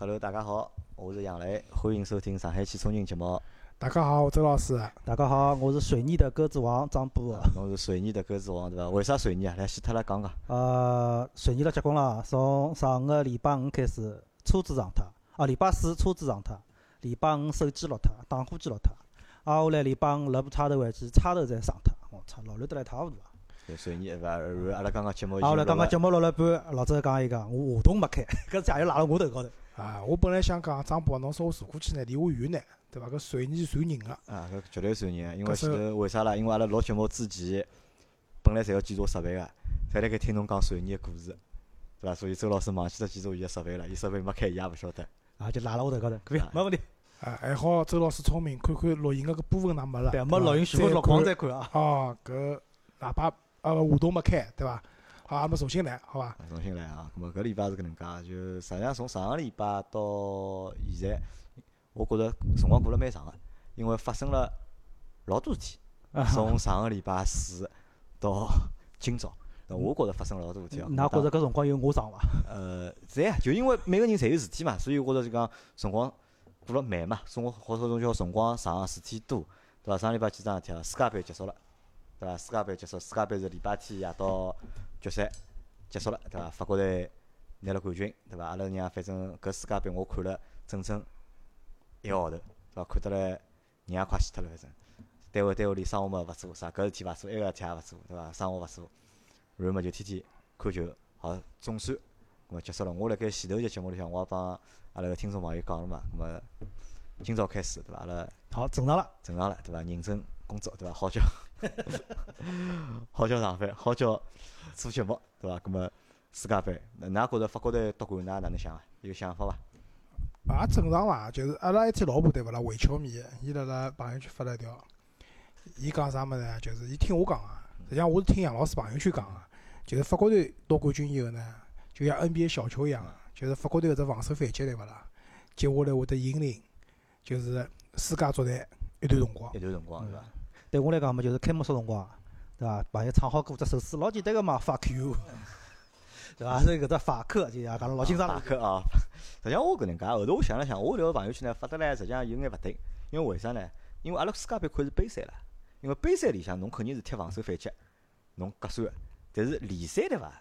Hello，大家好，我是杨雷，欢迎收听上海汽车人节目。大家好，我周老师。大家好，我是水泥的鸽子王张波。侬是水泥的鸽子王对伐？为啥水泥啊？来，先脱来讲讲。呃，水泥了结棍了，从上个礼拜五开始车子撞脱，啊，礼拜四车子撞脱，礼拜五手机落脱，打火机落脱，啊，后来礼拜五路叉头位置叉头侪撞脱，我操，老乱得来一塌糊涂啊！水泥对伐？阿拉刚刚节目。啊，后来刚刚节目录了半，老早讲一个，我话筒没开，搿家又赖辣我头高头。啊，我本来想讲张博，侬说我坐过去呢，离我远呢，对伐？搿随你传人个。啊，搿绝对传人，因为前头为啥啦？因为阿拉录节目之前，本来侪要检查设备个，侪辣盖听侬讲水泥个故事，对伐？所以周老师忘记脱检查伊个设备了，伊设备没开，伊也勿晓得。啊，就赖辣我头高头，可以，没问题。啊，还好周老师聪明，看看录音个搿部分哪没了。对，没录音全部录光再看啊。哦，搿喇叭呃话筒没开，对伐？好，阿么重新来，好伐？重新来啊！咁么搿礼拜是搿能介，就实际上从上个礼拜到现在，我觉着辰光过了蛮长个，因为发生了老多事体。从上个礼拜四到今朝，那我觉着发生了老多事体。㑚觉着搿辰光有我长伐？呃，是呀，就因为每个人侪有事体嘛，所以我觉着就讲辰光过了慢嘛，辰光或者种叫辰光长，事体多，对伐？上礼拜几桩事体啊？世界杯结束了，对伐？世界杯结束，世界杯是礼拜天夜到。决赛结束了，对伐？法国队拿了冠军，对伐？阿拉娘反正搿世界杯我看了整整一个号头，对伐？看得来人也快死脱了，反正单位单位里生活嘛勿做，啥搿事体勿做，埃个事体也勿做，对伐？生活勿做，然后嘛就天天看球，好总算，咾么结束了。我辣盖前头节节目里向，我也帮阿拉个听众朋友讲了嘛，咾么今朝开始，对伐？阿拉好正常了，正常了，对伐？认真工作，对伐？好叫 好叫上班，好叫。做节目对伐？搿么世界杯，㑚觉着法国队夺冠，㑚哪能想啊？有想法伐？也正常伐？就是阿拉一天老婆对勿啦？伪球迷，伊辣辣朋友圈发了一条，伊讲啥物事啊？就是伊听我讲啊，实际上我是听杨老师朋友圈讲个，就是法国队夺冠军以后呢，就像 NBA 小球一样个，就是法国队搿只防守反击对勿啦？接下来会得引领，就是世界足坛一段辰光。一段辰光是伐？对我来讲嘛，就是开幕式辰光。对伐？朋友唱好歌，只手势老简单个嘛，fuck you，对伐？是搿只法克，就像讲老清爽法克啊。实际上我搿能介，后头我想了想，我迭个朋友圈呢发得来，实际上有眼勿对。因为为啥呢？因为阿拉世界杯看是杯赛了，因为杯赛里向侬肯定是踢防守反击，侬合算个。但是联赛对伐？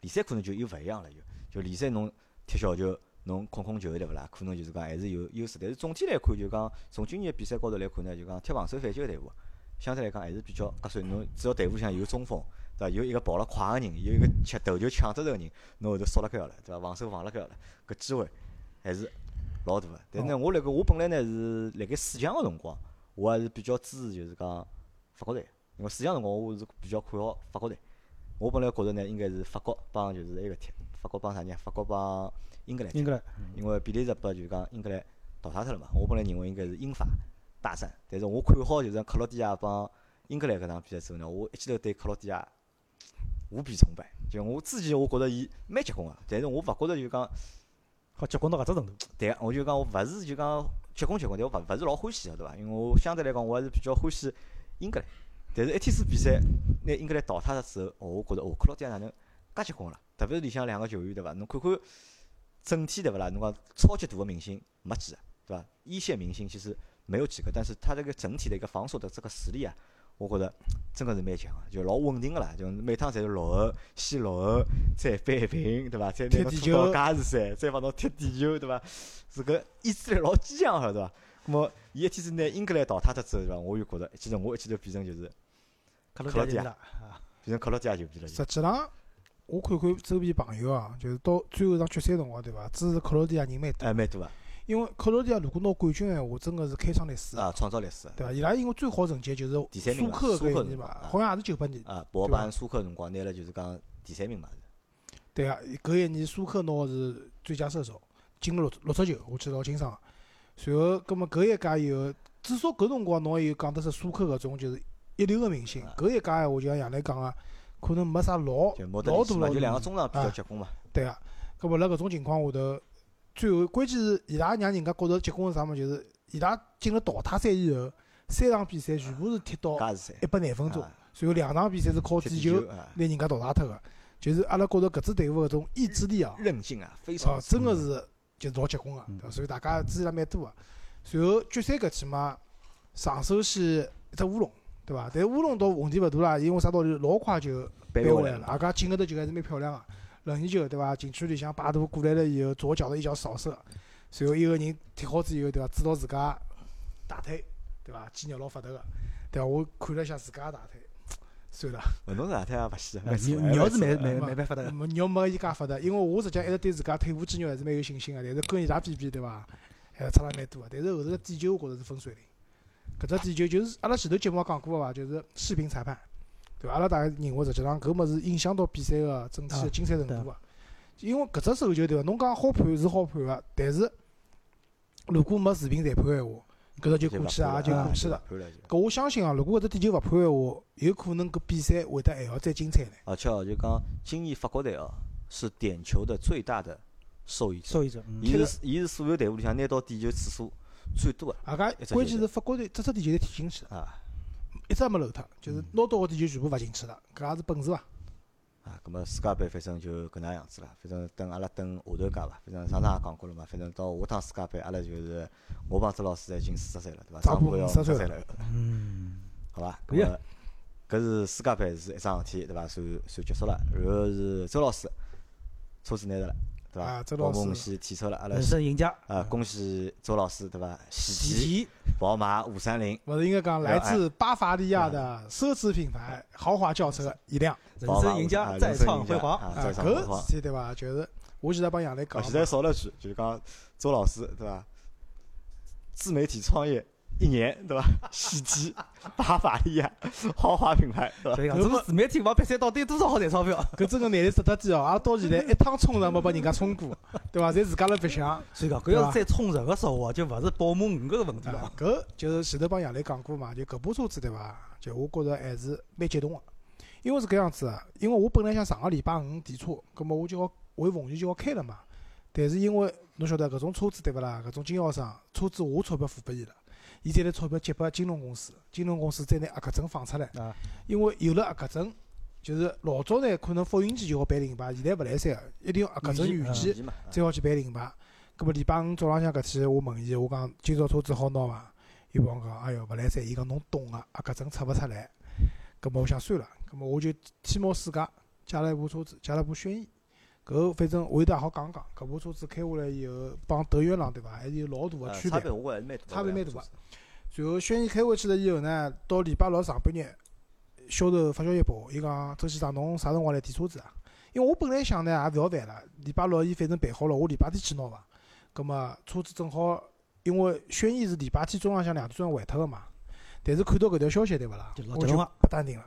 联赛可能就又勿一样了，就就联赛侬踢小球，侬控控球对勿啦？可能就是讲还是有优势。但是总体来看，就讲从今年比赛高头来看呢，就讲踢防守反击个队伍。相对来讲还是比较合算，侬只要队伍里向有中锋，对伐？有一个跑了快个人，有一个抢头球抢得着个人，侬后头缩辣盖了，对伐？防守防辣盖了，搿机会还是老大个。但是呢，我辣盖我本来呢是辣盖四强个辰光，我还是比较支持就是讲法国队，因为四强辰光我是比较看好法国队。我本来觉着呢应该是法国帮就是埃个踢，法国帮啥人？法国帮英格兰。英格兰。因为比利时把就是讲英格兰淘汰脱了嘛，我本来认为应该是英法。大战，但是我看好就是克罗地亚帮英格兰搿场比赛之后呢，我一记头对克罗地亚无比崇拜。就我之前我觉着伊蛮结棍个，但是我勿觉着就讲好结棍到搿只程度。对个，我就讲我勿是就讲结棍结棍，但我勿勿是老欢喜个，对伐？因为我相对来讲我还是比较欢喜英格兰。但是一天子比赛拿英格兰淘汰了之后，哦，我觉着哦，克罗地亚哪能介结棍了？特别是里向两个球员，对伐？侬看看整体对勿啦？侬讲超级大个明星没几个，对伐？一线明星其实。没有几个，但是他这个整体的一个防守的这个实力啊，我觉着真的是蛮强个，就老稳定个啦，就每趟侪是落后，先落后，再扳平，对伐？再拿侬拖到加时赛，再帮侬踢地球，对伐？这个意志力老坚强个，对伐？那么伊一天是拿英格兰淘汰脱之后，对伐？我就觉着，其实我一记头变成就是克罗地亚，变成克罗地亚就变了。实际上，我看看周边朋友啊，就是到最后场决赛辰光，对伐？支持克罗地亚人蛮多，哎，蛮多啊。因为克罗地亚如果拿冠军闲话，真个是开创历史啊，创造历史，对伐？伊拉因为最好成绩就是苏克搿一年嘛，好像也是九八年啊，博班苏克辰光拿了就是讲第三名嘛是。对啊，搿一年苏克拿个是最佳射手，进了六六只球，我记得老清爽。随后，葛末搿一届以后，至少搿辰光侬有讲得出苏克搿种就是一流个明星。搿一届闲话就像杨澜讲个，可能没啥老老大了就两个中场比较结棍嘛。对啊，葛末辣搿种情况下头。最后，关键是伊拉让人家觉着结棍是啥物事？就是伊拉进了淘汰赛以后，三场比赛全部是踢到一百廿分钟，随后两场比赛是靠点球拿人家淘汰脱个。就是阿拉觉着搿支队伍搿种意志力啊，韧劲啊，非常，真个是就是老结棍个，嗯对伐？所以大家支持了蛮多个。随后决赛搿期嘛，上手先一只乌龙，对伐？但乌龙倒问题勿大啦，因为啥道理老快就扳回来了，背回来了阿家进个头球还是蛮漂亮个。任意球对伐？禁区里向摆渡过来了以后，左脚的一脚扫射，随后一个人踢好之以后，对伐？指到自家大腿，对伐？肌肉老发达个，对伐？我看了一下自家大腿，算了。运动是哪天也勿死，呃蛮错肉肉是蛮蛮蛮嘛蛮办法的。没肉没伊介发达，因为我实际上一直对自家腿部肌肉还是蛮有信心个，但是跟伊拉比比，对伐？还是差了蛮多个。但是后头个点球，我觉着是分水岭。搿只点球就是阿拉前头节目也讲过个伐，就是视频裁判，对？阿拉大家认为实际上搿物事影响到比赛个整体个精彩程度个。因为搿只手球对伐？侬讲好判是好判个，但是如果没视频裁判个闲话，搿只就过去啊，就过去了。搿我相信啊，如果搿只点球勿判个闲话，有可能搿比赛会得还要再精彩呢。而且哦，就讲今年法国队哦，是点球的最大的受益者。受益者，嗯伊是伊是所有队伍里向拿到点球次数最多个啊，搿关键是法国队只只点球侪踢进去了，啊一只也没漏脱，就是拿到个点就全部罚进去了，搿也是本事伐？啊！咁么世界杯反正就搿能样子了，反正等阿拉等下头届伐。反正上趟也讲过了嘛，反正到下趟世界杯，阿拉就是我帮周老师侪已经四十岁了，对伐？差不多张波要50岁了五十岁了，嗯，好伐？可以啊咁么搿是世界杯是一桩事体，对伐？算算结束了，然后是周老师车子拿着了，对伐？啊周老师宝马系提车了，阿拉人生赢家，啊，恭喜周老师，对伐？喜提宝马五三零，勿是应该讲来自巴伐利亚的奢侈品牌豪华轿车一辆人生赢家啊再创辉煌。啊，啊，再创辉煌搿。事体对伐？就是我现在帮杨澜啊，讲现在嘛，少了句，就是讲周老师对伐？自媒体创业一年对伐？喜提巴伐利亚豪华品牌对伐？所以讲，这个自媒体往比赛到底多少好赚钞票？搿真个难力值得低哦，阿拉到现在一趟冲上没拨人家冲过，对伐？侪自家辣白相。所以讲，搿要是再冲人个时候啊，就勿是宝马五搿个问题啊了。，搿就是前头帮杨磊讲过嘛，就搿部车子对伐？就我觉着还是蛮激动个，因为是搿样子个，因为我本来想上个礼拜五提车，葛末我就要回奉贤就要开了嘛，但是因为侬晓得搿种车子对勿啦？搿种经销商车子我钞票付拨伊了，伊再拿钞票结拨金融公司，金融公司再拿合格证放出来，啊，因为有了合格证，就是老早呢可能复印机就好办领牌，现在勿来三个，一定要合格证预记预记。嘛，再好去办领牌。搿么礼拜五早浪向搿天，我问伊，我讲今朝车子好拿伐？伊帮我讲，哎哟，勿来三。伊讲侬懂个，合格证出勿出来。搿么我想算了，搿么我就天猫世界借了一部车子，借了部轩逸。搿反正我有得也好讲讲，搿部车子开下来以后，帮德源朗对伐，还是有老大个区别呃差别。我还是蛮大的，差别蛮个随后轩逸开回去了以后呢，到礼拜六上半日，销售发消息拨我，伊讲周先生侬啥辰光来提车子啊？因为我本来想呢也勿要烦了，礼拜六伊反正办好了，我礼拜天去拿伐。葛末车子正好，因为轩逸是礼拜天中浪向两点钟还脱个嘛。但是看到搿条消息对勿啦就？老我就激动了不淡定了。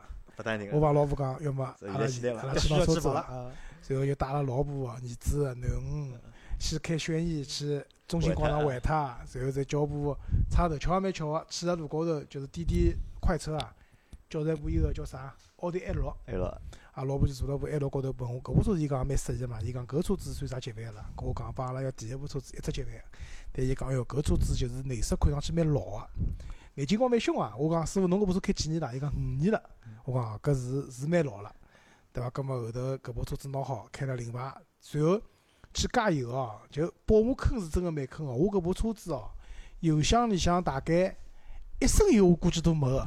我帮老婆讲，要么阿拉阿拉去需拿车子！随后又带了老婆、儿子、囡恩去开轩逸去中心广场玩他，随后再叫部差头，巧也蛮巧个，去了路高头就是滴滴快车啊，叫了一部伊个叫啥？奥迪 A 六，，A 六，啊老婆就坐到部 A 六高头问我搿部车子伊讲也蛮适意个嘛，伊讲搿车子算啥级别个啦？跟我讲帮阿拉要第一部车子一只级别，但伊讲哎哟搿车子就是内饰看上去蛮老个，眼睛光蛮凶啊！我讲师傅侬搿部车开几年了？伊讲五年了。我讲啊搿是是蛮老了，对伐？葛末后头搿部车子拿好，开了领牌，随后去加油哦，就宝马坑是真个蛮坑哦。我搿部车子哦，油箱里向大概一升油我估计都没个，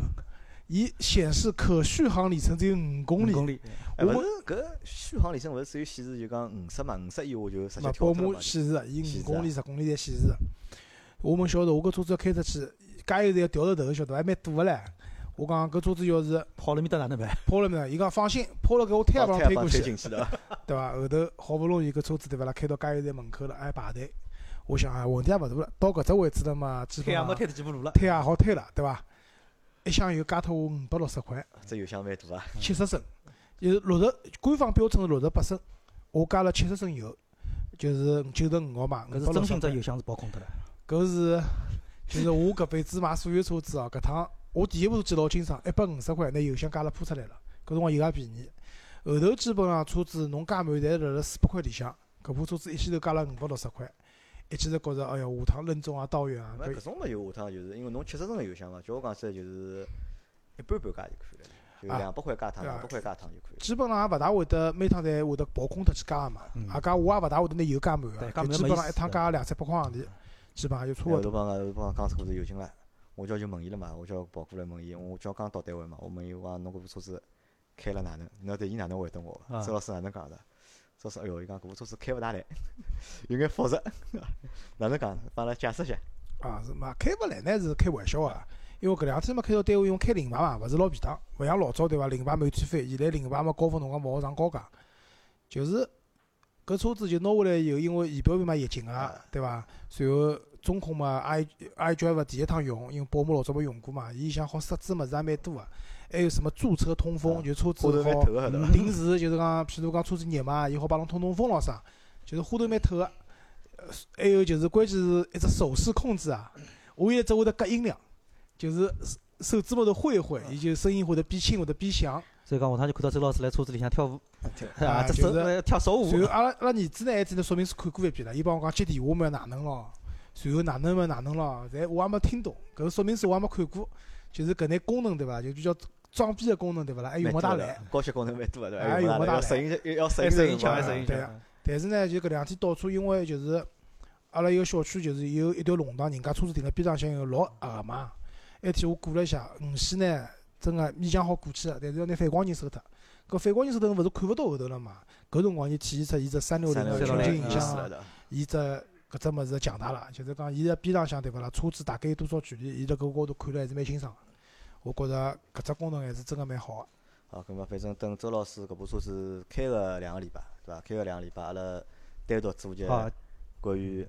伊显示可续航里程只有五公里。公里，哎，我搿续航里程勿是只有显示就讲五十嘛，五十以下就直接嘛，宝马。显示的，伊五公里、啊十公里侪显示的。我们晓得，我搿车子要开出去，加油站要掉头头，晓得伐？还蛮堵个唻。我讲搿车子要是跑了面搭哪能办？抛了没？伊讲放心，抛了搿我推也帮推过去，对伐？后头好不容易搿车子对勿啦，开到加油站门口了，还排队。我想啊，问题也勿大了，到搿只位置了嘛，基本上推也没推得几步路了。推也好推了，对伐？一箱油加脱我五百六十块，这油箱蛮大啊。七十升，就是六十，官方标准是六十八升，我加了七十升油，就是九十五号嘛，搿是真心只油箱是包空脱了。搿是就是我搿辈子买所有车子哦，搿趟我第一部记老清爽，一百五十块，拿油箱加了铺出来了，搿辰光油也便宜。后头基本上车子侬加满，侪辣辣四百块里向，搿部车子一记头加了五百六十块，一记头觉着，哎呀，下趟任重啊道远啊，搿那搿种么有下趟就是因为侬七十升个油箱嘛，叫我讲起来就是一般般价就可以了。就啊两百块加一趟，两百块加一趟就可以了。基本上也勿大会得每趟侪会得跑空脱去加个嘛嗯，啊加我也勿大会得拿油加满个，就基本上一趟加两三百块洋钿，基本上就差勿多。后头帮后头帮讲车子有劲了，我叫就问伊了嘛，我叫跑过来问伊，我叫刚到单位嘛，我问伊我讲侬搿部车子开了哪能？侬对伊哪能回答我？啊周老师哪能讲的？周老师哎哟，伊讲搿部车子开勿大来，有眼复杂，哪能讲？帮阿拉解释一下。啊，是嘛？开勿来呢是开玩笑个，因为搿两天嘛开到单位用开临牌嘛，勿是老便当，勿像老早对伐？临牌满天飞，现在临牌嘛高峰辰光勿好上高架，就是搿车子就拿下来以后，因为仪表盘嘛液晶啊个，对伐？随后中控嘛 i i drive 第一趟用，因为宝马老早没用过嘛，伊想好设置物事也蛮多个，还有什么驻车通风，啊就车子好？定时 就是讲，譬如讲车子热嘛，伊好帮侬通通风咾啥，就是花头蛮透个。呃还有就是关键是一只手势控制啊，我现在只会得隔音量，就是手手指末头挥一挥，伊就声音会得变轻会得变响。所以讲下趟就看到周老师来车子里向跳舞，啊啊，这是呃跳手舞阿拉阿拉儿子呢，还真的说明书看过一遍了，伊帮我讲接电话嘛哪能咯，随后哪能嘛哪能咯，侪我也没听懂，搿个说明书我也没看过，就是搿眼功能对伐？就比较装逼的功能对伐啦？还用勿大来。高级功能蛮多个对伐？哎用勿大来，要适应要要适应声音强，这个声音对。但是呢，就搿两天到处，因为就是阿拉一个小区就是有一条弄堂，人家车子停辣边浪向有老矮嘛。埃天我过了一下，五线呢真个勉强好过去个，但是要拿反光镜收脱。搿反光镜收脱，勿是看勿到后头了嘛？搿辰光就体现出伊只三六零个全景影嗯像。伊只搿只物事强大了。就是讲，伊辣边浪向对勿啦？车子大概有多少距离？伊辣搿高头看了还是蛮清爽个。我觉着搿只功能还是真个蛮好个。好，咁么反正等周老师搿部车子开个两个礼拜，对伐？开个两个礼拜，阿拉单独做节好，关于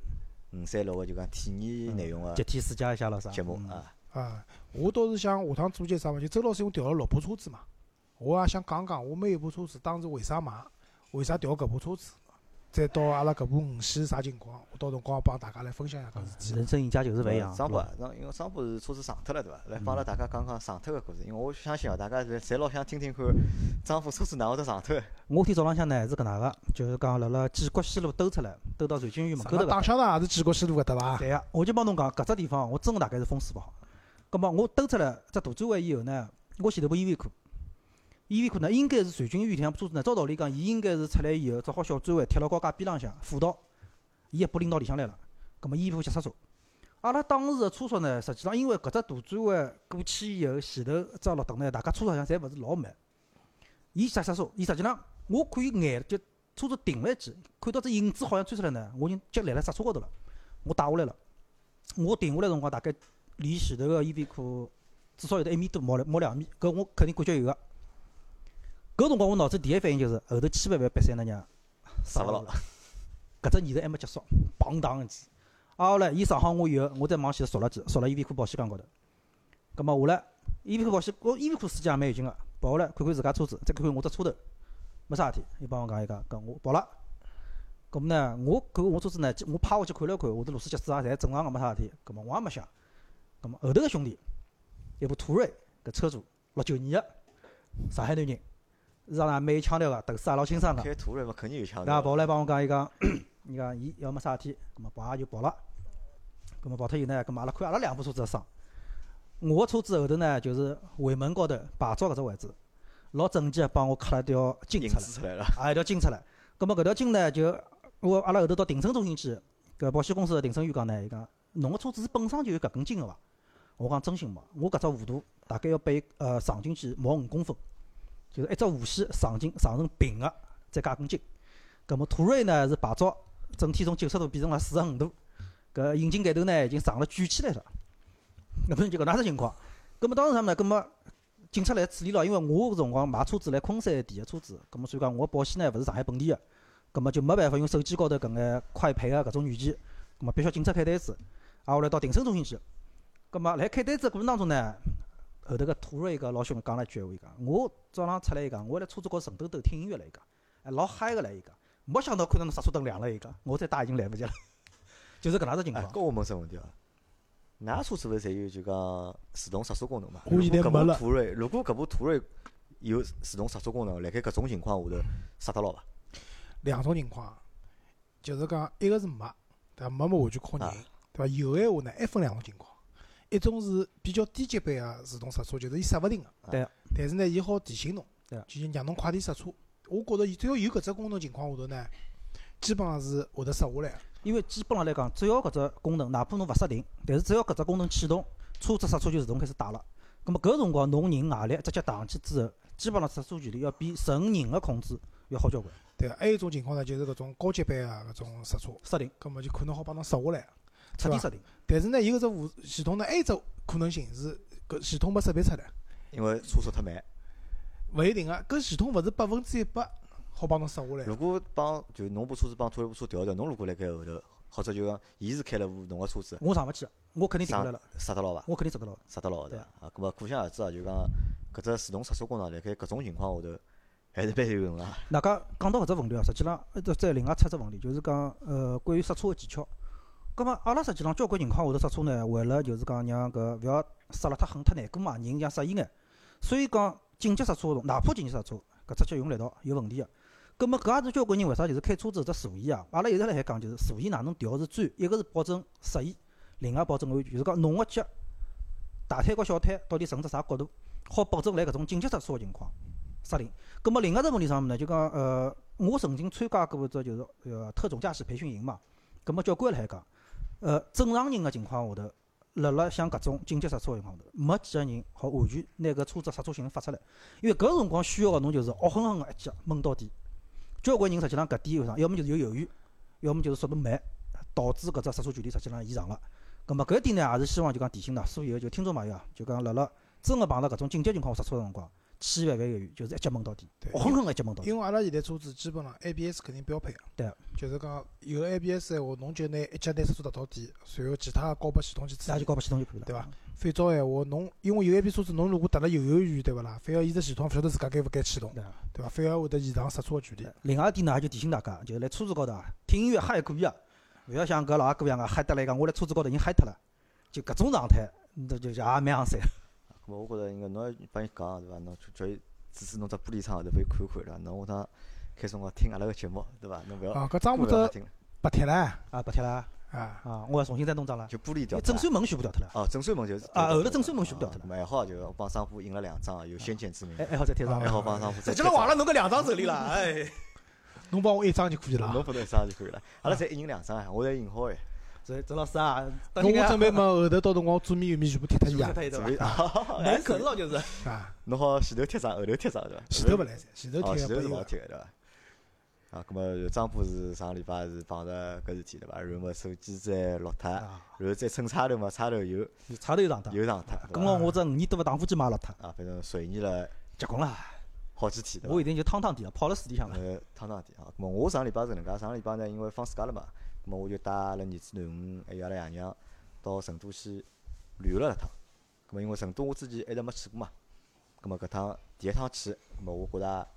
五三六个就讲体验内容个集体试驾一下了啥？节目嗯啊。啊，我倒是想下趟做件啥嘛？就周老师因为调了六部车子嘛，我也想讲讲我每一部车子当时为啥买，为啥调搿部车子，再到阿拉搿部五系啥情况，我到辰光帮大家来分享一下搿事体。人生赢家就是勿一样。张博张因为张博是车子上脱了对伐？来帮阿拉大家讲讲上脱个故事，因为我相信哦，大家侪侪老想听听看张博车子哪会得上脱。我天早浪向呢是搿能个，就是讲辣辣建国西路兜出来，兜到瑞金园门口头搿搭。打香肠也是建国西路搿搭伐？对个，我就帮侬讲，搿只地方我真个大概是风水勿好。葛末我兜出来只大转弯以后呢，我前头部 EV 库，EV 库呢应该是瑞金园里向部车子呢，照道理讲，伊应该是出来以后只好小转弯贴牢高架边浪向辅道，伊一把拎到里向来了。葛末 EV 库急刹车。阿拉当时个车速呢，实际上因为搿只大转弯过去以后，前头只绿灯呢，大家车好像侪勿是老慢。伊急刹车，伊实际上我可以眼就车子停了一记，看到只影子好像追出来呢，我已经脚立辣刹车高头了，我打下来了。我停下来辰光大概离前头个 EV 库至少有得一米多，毛毛两米，搿我肯定感觉有个。搿辰光我脑子第一反应就是后头千万勿要别三那娘刹勿牢了，搿只念头还没结束，砰当一记。啊后来伊上好我以后，我再往前头缩了记，缩了 EV 库保险杠高头。葛末下来 EV 库保险，我 EV 库司机也蛮有劲个，跑下来看看自家车子，再看看我只车头，没啥事体。伊帮我讲伊讲，搿我跑了。葛末呢，我搿我车子呢，我趴下去看了看，我的螺丝脚子也，侪正常个，没啥事体。葛末我也没想。后头个兄弟，一部途锐，搿车主六九年个，上海男人，是上呢蛮有腔调个，头丝也老清爽个。开途锐嘛，肯定有腔那调。跑来帮我讲，伊讲，伊讲伊要么啥事体，葛末跑也就跑了。葛末跑脱以后呢，葛末阿拉看阿拉两部车子个伤。我个车子后头呢，就是尾门高头牌照搿只位置，老整齐个帮我刻了条金出来，了，啊一条金出来。葛末搿条金呢，就我阿拉后头到停车中心去，搿保险公司个停车员讲呢，伊讲侬个车子是本身就有搿根筋个伐？我讲真心没，我搿只弧度大概要被呃上进去毛五公分，就是一只弧线上进上成平个，再加根筋。葛末途锐呢是牌照整体从九十度变成了四十五度，搿引擎盖头呢已经上了举起来了。那么就搿能介只情况。葛末当时啥物事？葛末警察来处理了，因为我搿辰光买车子来昆山提个车子，葛末所以讲我保险呢勿是上海本地个，葛末就没办法用手机高头搿眼快赔个搿种软件，葛末必须警察开单子，啊后来到庭审中心去。葛末辣开单子个过程当中呢，后头个途锐搿老兄讲了一句闲话，伊讲我早浪出来伊讲，我辣车子高头顺兜兜听音乐了，伊讲，哎老嗨个了，伊讲，没想到看到侬刹车灯亮了，伊讲，我再打已经来不及了，就是搿能介只情况，。哎搿我问只问题哦，㑚车子勿是侪有就讲自动刹车功能嘛？我现在如果搿没了部途锐，如果搿部途锐有自动刹车功能，辣盖搿种情况下头刹得牢伐？两种情况，就是讲一个是没，对伐？没么完全靠人啊，对伐？有个闲话呢，还分两种情况，一种是比较低级别个自动刹车，就是伊刹勿停个。对。但是呢，伊好提醒侬，对就让侬快点刹车。我觉着伊只要有搿只功能情况下头呢，基本上是会得刹下来个。因为基本上来讲，只要搿只功能，哪怕侬勿刹停，但是只要搿只功能启动，车子刹车就自动开始打了。葛末搿辰光侬人外力直接打上去之后，基本上刹车距离要比纯人个控制要好交关。对个，还有一种情况呢，就是搿种高级版个搿种刹车，刹停，葛末就可能好帮侬刹下来。彻底设定。但是呢，伊搿只无系统呢，还有一只可能性是搿系统没识别出来，因为车速太慢。勿一定个。搿系统勿是百分之一百好帮侬刹下来如。果帮就侬部车子帮拖拉部车调调，侬如果辣盖后头，或者就讲伊是开了部侬个车子，我上勿去，我肯定停下来了，刹得牢伐？我肯定刹得牢。刹得牢对对伐？啊，搿么可想而知啊，就讲搿只自动刹车功能辣盖搿种情况下头还是蛮有用个。大家讲到搿只问题啊，实际上呃再另外出只问题，就是讲呃关于刹车个技巧。葛末阿拉实际上交关情况下头刹车呢，为了就是讲让搿勿要刹了太狠太难过嘛，人像适意眼，所以讲紧急刹车哪怕紧急刹车，搿只脚用力道有问题个。葛末搿也是交关人为啥就是开车子搿只座椅啊？阿拉一直辣海讲，就是座椅哪能调是最一个是保证适意，另外保证安全，就是讲侬个脚大腿和小腿到底顺只啥角度，好保证来搿种紧急刹车个情况刹停。葛末另外只问题啥物事呢？就讲呃，我曾经参加过一只就是呃特种驾驶培训营嘛。葛末教官辣海讲，呃，正常人个情况下头，辣辣像搿种紧急刹车个情况下头，没几个人好完全拿搿车子刹车性能发出来，因为搿辰光需要个侬就是恶狠狠个一脚猛到底。交关人实际上搿点有啥？要么就是有犹豫，要么就是速度慢，导致搿只刹车距离实际上延长了。葛末搿一点呢，也是希望就讲提醒㑚所有就听众朋友啊，就讲辣辣真个碰到搿种紧急情况下刹车个辰光，千万勿犹豫，就是一脚猛到底，狠狠一脚猛到底。因为阿拉现在车子基本上 ABS 肯定标配个，对，就是讲有 ABS 闲话，侬就拿一脚拿刹车踏到底，随后其他个高拨系统去处理那就。搞拨系统就可以了，对伐？反照闲话，侬因为有 ABS 车子，侬如果踏了犹犹豫豫，对勿啦？反而伊只系统勿晓得自家该勿该启动，对。伐？反而会得延长刹车个距离。另外一点呢，也就提醒大家，就是辣车子高头啊，听音乐嗨也可以啊，勿要像搿老阿哥一样个嗨得来讲，我辣车子高头已经嗨脱了，就搿种状态，那就也蛮昂三。我觉着应该侬要帮伊讲对伐？侬叫伊指指侬只玻璃窗后头拨伊看看对伐？侬下趟开辰光听阿拉个节目对伐？侬勿要啊，搿张勿部只要听了，白贴唻，啊，白贴了啊，啊，我要重新再弄张了。就玻璃掉整扇门全部掉脱了，哦，整扇门就是啊后头整扇门全部掉脱了咁么还好就帮商户印了两张，有先见之明还，还好再贴上还。好帮商铺再实际上忘了侬搿两张手里了，哎。侬帮我一张就可以了啊。侬拨侬一张就可以了。阿拉侪一人两张啊，我侪印好哎。周周老师啊，侬我准备嘛，后头到辰光左面右面全部贴脱伊啊？难啃了就是。啊，侬好前头贴张，后头贴张对伐？前头勿来噻，前头哦，前头是。勿好贴个对伐？啊，咁么张波是上个礼拜是碰着搿事体对伐？然后么手机再落脱，然啊，后再蹭插头嘛，插头又有插头又上脱，又上脱，对跟伐牢我只五年多个打火机买了脱，啊，反正随意了结棍了。好几天的？我已经就汤汤地了，泡了水里向了。呃，汤汤点啊。我上礼拜是搿能介，上个礼拜呢，因为放暑假了嘛，咁么我就带阿拉儿子囡恩还有阿拉爷娘到成都去旅游了一趟。咁么因为成都我之前一直没去过嘛，咁么搿趟第一趟去，咁么我觉着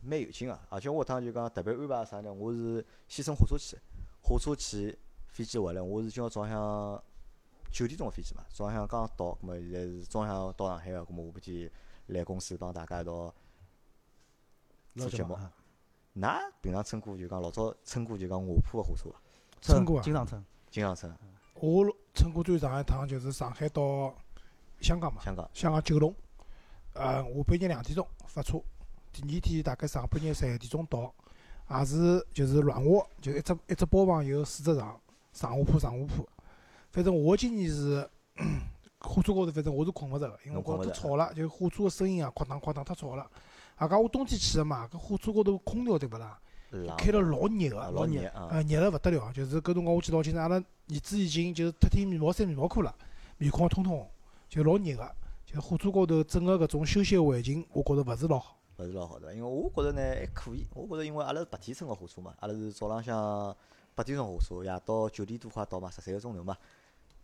蛮有劲个，而且我搿趟就讲特别安排啥呢？我是先乘火车去，火车去，飞机回来，我是今朝早浪向九点钟个飞机嘛，早浪向刚到，咁么现在是早浪向到上海个，咁么下半天来公司帮大家一道做节目。啊㑚平常乘过就讲老早乘过就讲卧铺个火车伐？乘过啊？经常乘。经常乘我乘过最长一趟就是上海到香港嘛，香港，香港九龙，呃，下半日两点钟发车，第二天大概上半日十一点钟到，也是就是乱滑，就一只一只包房有四只床，上下铺上下铺。反正我今年是 火车高头，反正我是困勿着个，因为我觉着。太吵了，就火车个声音啊，哐当哐当太吵了。啊，噶我冬天去个嘛，搿火车高头空调对勿啦，冷开了老热个，啊老热啊，呃，热了勿得了，就是搿辰光我记得老清楚，阿拉儿子已经就是脱天棉毛衫、棉毛裤了，面孔也通通红，就老热个。就火车高头整个搿种休息个环境，我觉着勿是老好。勿是老好的。因为我觉着呢还可以，我觉着因为阿拉是白天乘个火车嘛，阿拉是早浪向八点钟火车，夜到九点多快到嘛，十三个钟头嘛。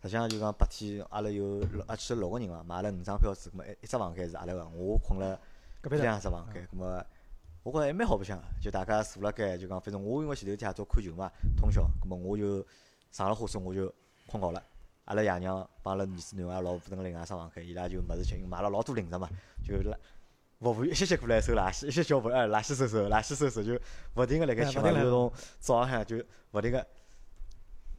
实际上就讲白天阿拉有六阿去了六个人嘛，买了五张票子，咁么一一只房间是阿拉个，我困了搿边两只房间，咁么我觉着还蛮好白相个，就大家坐辣盖就讲，反正我因为前头一天夜早看球嘛，通宵，咁么我就上了火车我就困觉了。阿拉爷娘帮阿拉儿子囡恩、阿拉老婆等另外上房间，伊拉就物事吃，买了老多零食嘛，就拉服务员一歇歇过来收垃圾，一歇叫服务员哎垃圾收收，垃圾收收，就勿停个辣盖吃就从早浪向就勿停个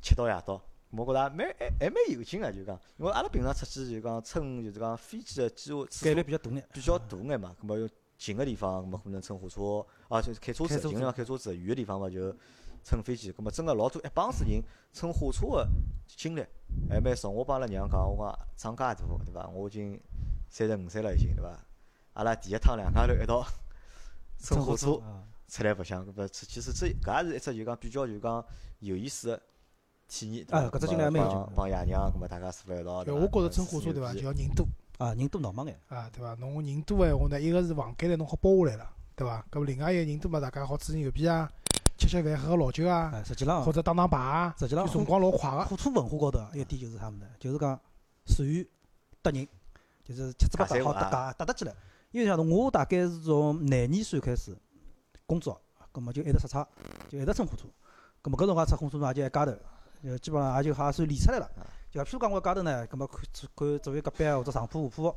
吃到夜到，我觉着也蛮还还蛮有劲个，就讲，因为阿拉平常出去就讲乘就是讲飞机个机会概率比较大眼。比较大眼嘛，葛末有近个地方，葛末可能乘火车，啊，就是开车子，开车子近个地方开车子，远个地方嘛就乘飞机。葛末真个老多一帮子人乘火车个经历还蛮少。我帮阿拉娘讲，我讲长介大，对伐？我已经三十五岁了，已经对伐？阿拉第一趟两家头一道 乘火车啊，出来白相，搿么其实这搿也是一只就讲比较就讲有意思个体验？啊搿只经历还蛮有劲帮帮爷娘，搿么大家坐辣一道，对伐我觉着乘火车对伐，就要人多啊，人多闹忙眼。啊，对伐？侬人多闲话呢，一个是房间呢侬好包下来了，对伐？搿么另外一个人多嘛，大家好吹吹牛逼啊，吃吃饭，喝喝老酒啊，哎，实际浪或者打打牌啊，实际浪辰光老快个。火车文化高头啊一点就是啥物事呢？就是讲善于搭人，就是七嘴八舌好搭搭搭得起来。因为像我大概是从廿二岁开始工作，葛末就一直出差，就一直乘火车。葛末搿辰光乘火车嘛，也就一家头，就基本上也就好像算练出来了。就譬如讲我一家头呢，葛末看看座位隔壁或者上铺下铺，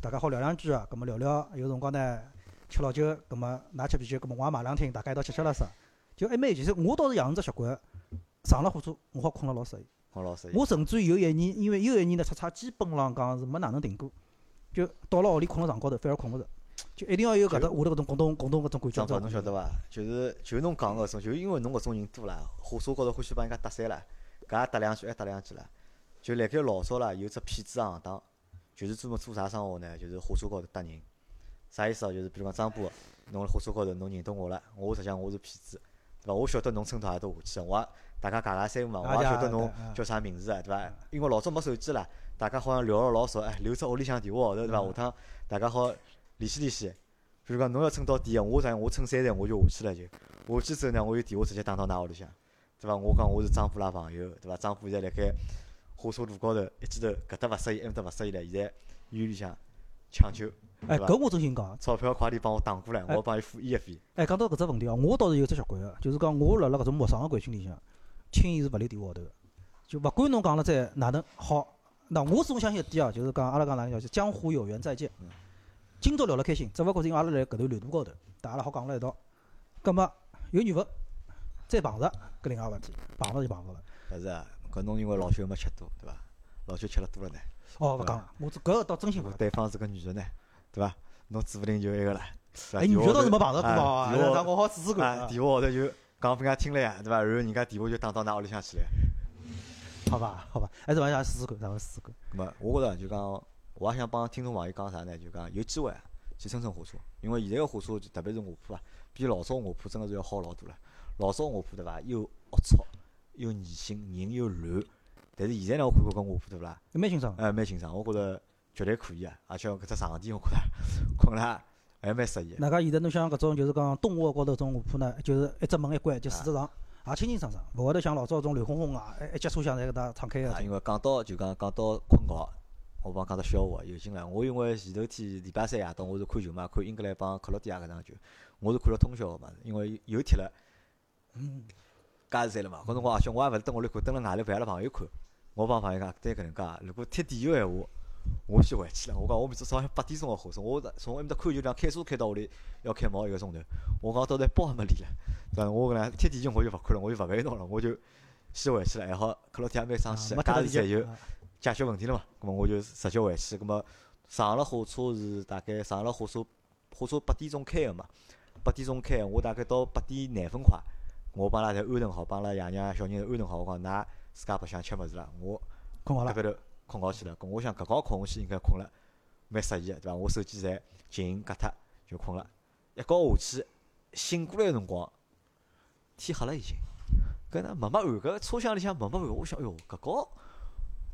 大家好聊两句啊，葛末聊聊，有辰光呢吃老酒，葛末㑚吃啤酒，葛末我也买两听，大家一道吃吃了啥，就还蛮有劲。其实我倒是养成只习惯，上了火车我好困了老适意。黄老师，我甚至于有一年，因为有一年呢出差基本浪讲是没哪能停过，就到了屋里困辣床高头，反而困勿着，就一定要有搿搭下头搿种共同共同搿种感觉。张宝，侬晓得伐？就是就侬讲个搿种，就因为侬搿种人多啦，火车高头欢喜帮人家搭讪啦，搿也搭两句，还搭两句啦。就辣盖老早啦，有只骗子行当，就是专门做啥生活呢？就是火车高头搭人。啥意思啊？就是比如讲张波，侬辣火车高头侬认得我了，我实际上我是骗子，对伐？我晓得侬乘到何头下去，我也大家尬尬三嘛，我也晓得侬叫啥名字啊，对伐？因为老早没手机啦，大家好像聊了老少，哎，留只屋里向电话号头，对伐？下趟大家好联系联系。比如讲侬要乘到底个，我实际上我乘三站我就下去了就，下去之后呢，我有电话直接打到㑚屋里向，对伐？我讲我是张波拉朋友，对伐？张波现在辣盖火车路高头一记头搿搭勿适意，埃面搭勿适意了，现在医院里向抢救，哎，搿我真心讲，钞票快点帮我打过来，我帮伊付医药费。哎，讲到搿只问题哦，我倒是有只习惯个，就是讲我辣辣搿种陌生个环境里向，轻易是勿留电话号头个，就勿管侬讲了再哪能好，那我始终相信一点哦，就是讲阿拉讲哪能叫，就江湖有缘再见。今朝聊了开心，只勿过是因为阿拉辣搿段旅途高头，大家阿拉好讲辣一道，葛末有缘分再碰着，搿另外回事体，碰着就碰着了。勿是啊，搿侬因为老酒没吃多，对伐？老酒吃了多了呢，哦，勿讲了，我这搿个倒真心勿讲。对方是个女的呢，对伐？侬指勿定就埃个了。哎，女的倒是没碰着过啊嘛，电话那我好试试啊，看，电话号头就讲拨人家听了呀，对伐？然后人家电话就打到㑚屋里向去了。好吧，好吧，还是往下试试看，咱们试试看。咁么，我觉着就讲，我也想帮听众朋友讲啥呢？就讲有机会啊，去乘乘火车，因为现在个火车就特别是卧铺啊，比老早卧铺真个是要好老多了。老早卧铺对伐？又龌龊，又恶心，人又乱。但是现在呢，我看看搿卧铺对勿啦？蛮清爽，哎，蛮清爽，我觉着绝对可以啊！而且搿只床垫，我觉着 困了还蛮适意的。哪家现在侬像搿种就是讲东卧高头种卧铺呢，就是一只门一关就四只床，也清清爽爽，勿会得像老早种乱哄哄啊，一一节车厢侪搿搭敞开啊，个。因为讲到就讲讲到困觉，我帮讲只笑话，有劲了。我因为前头天礼拜三夜到我是看球嘛，看英格兰帮克罗地亚搿场球，我是看了通宵个嘛，因为又踢了嗯，加时赛了嘛。搿辰光而且我也勿是蹲屋里看，蹲辣外头陪阿拉朋友看。我帮朋友讲，对搿能介，如果踢点球闲话，我先回去了。我讲我明朝早上八点钟个火车，我从埃面搭看球场开车开到屋里要开毛一个钟头。我讲到现在包还没理了，对伐？我搿能踢点球我就勿看了，我就勿陪侬了，我就先回去了。还好克罗地亚蛮生气的，啊没加时赛就解决问题了嘛。咁么我就直接回去。咁么上了火车是大概上了火车，火车八点钟开个嘛，八点钟开，我大概到八点廿分快，我帮阿拉侪安顿好，帮阿拉爷娘小人侪安顿好，我讲㑚自家白相吃物事了，我困好了，搿边头困觉去了。咁我想搿觉困下去应该困了蛮适意个，对伐？我手机侪静隔脱就困了。一觉下去醒过来个辰光，天黑了已经。搿能慢慢暗，搿车厢里向慢慢暗，我想，哎哟，搿觉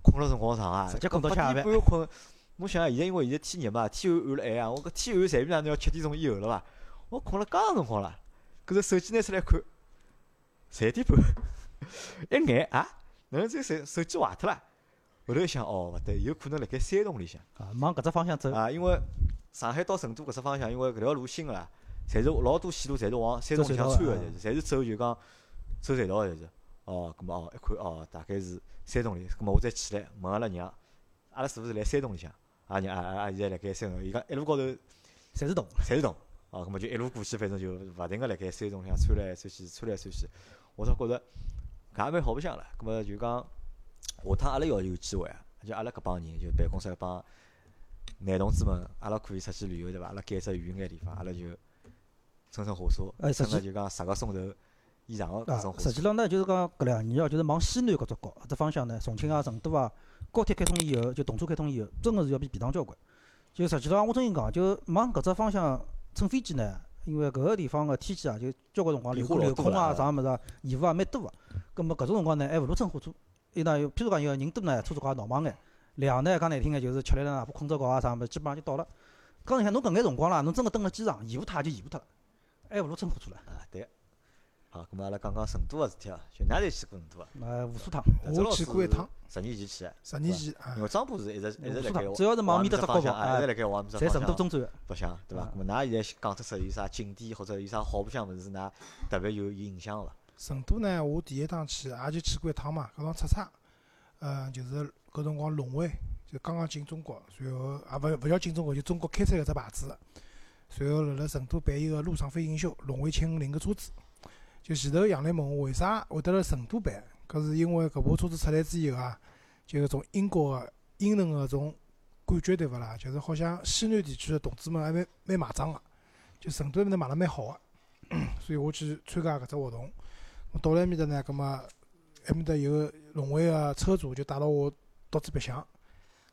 困了辰光长啊，直接困到八点半困。侬想啊，现在因为现在天热嘛，天暗暗了晚啊，我搿天暗随便哪能要七点钟以后了伐？我困了介长辰光了，搿只手机拿出来看，三点半，一眼啊，哪能这手手机坏脱了？后头一想，哦，勿对，有可能辣盖山洞里向。啊，往搿只方向走。啊，因为上海到成都搿只方向，因为搿条路新个啦，侪是老多线路侪是往山洞里向穿个，走隧道的侪是。侪是走就讲走隧道个，侪是。哦，葛末哦，一看哦，大概是山洞里，葛末我再起来问阿拉娘，阿拉是勿是辣山洞里向？阿拉娘啊啊啊，现在辣盖山洞，伊讲一路高头侪是洞，侪是洞，哦，葛末就一路过去，反正就勿停个辣盖山洞里向穿来穿去，穿来穿去，我倒觉着搿也蛮好白相了。葛末就讲下趟阿拉要有机会啊，就阿拉搿帮人，就办公室搿帮男同志们，阿拉可以出去旅游对伐？阿拉拣只远眼地方，阿拉就乘乘火车，乘个就讲十个钟头以上个搿啊种，火车。实际上呢，就是讲搿两年哦，就是往西南搿只角搿只方向呢，重庆啊、成都啊，高铁开通以后，就动车开通以后，真个是要比便当交关。就实际上，我真心讲，就往搿只方向乘飞机呢，因为搿个地方个天气啊，就交关辰光变流流空啊，啥物事啊，延误也蛮多个。葛末搿种辰光呢，还勿如乘火车。伊呢，有譬如讲有人多呢，车子高也闹忙眼；两呢，讲难听眼就是吃力了，哪怕困着觉啊啥物事，基本上就到了。讲你看侬搿眼辰光啦，侬真个蹲辣机场，延误脱也就延误脱了，还勿如乘火车了。啊，对。好，咁么阿拉讲讲成都个事体啊，就㑚侪去过成都啊？呃，无数趟，我去过一趟，十年前去个，十年前啊因，为张波是一直一直辣盖无数趟，只要是往面搭只方向，啊，一直哎，辣盖往面搭侪成都中转。白相，对伐啊？咁么㑚现在讲出说有啥景点或者有啥好白相物事，㑚特别有有印象个伐？成都呢，我第一趟去也就去过一趟嘛，搿趟出差，呃，就是搿辰光龙威就刚刚进中国，随后也勿勿叫进中国，就中国开出来搿只牌子，随后辣辣成都办一个陆上飞行秀，龙威七五零个车子。就前头杨澜问我为啥会得辣成都办，搿是因为搿部车子出来之后啊，就搿种英国个英伦个种感觉对勿啦？就是好像西南地区个同志们还蛮蛮买账个，就成都埃面搭卖了蛮好个，所以我去参加搿只活动。到了埃面搭呢，葛末埃面搭有个龙威个车主就带牢我到处白相。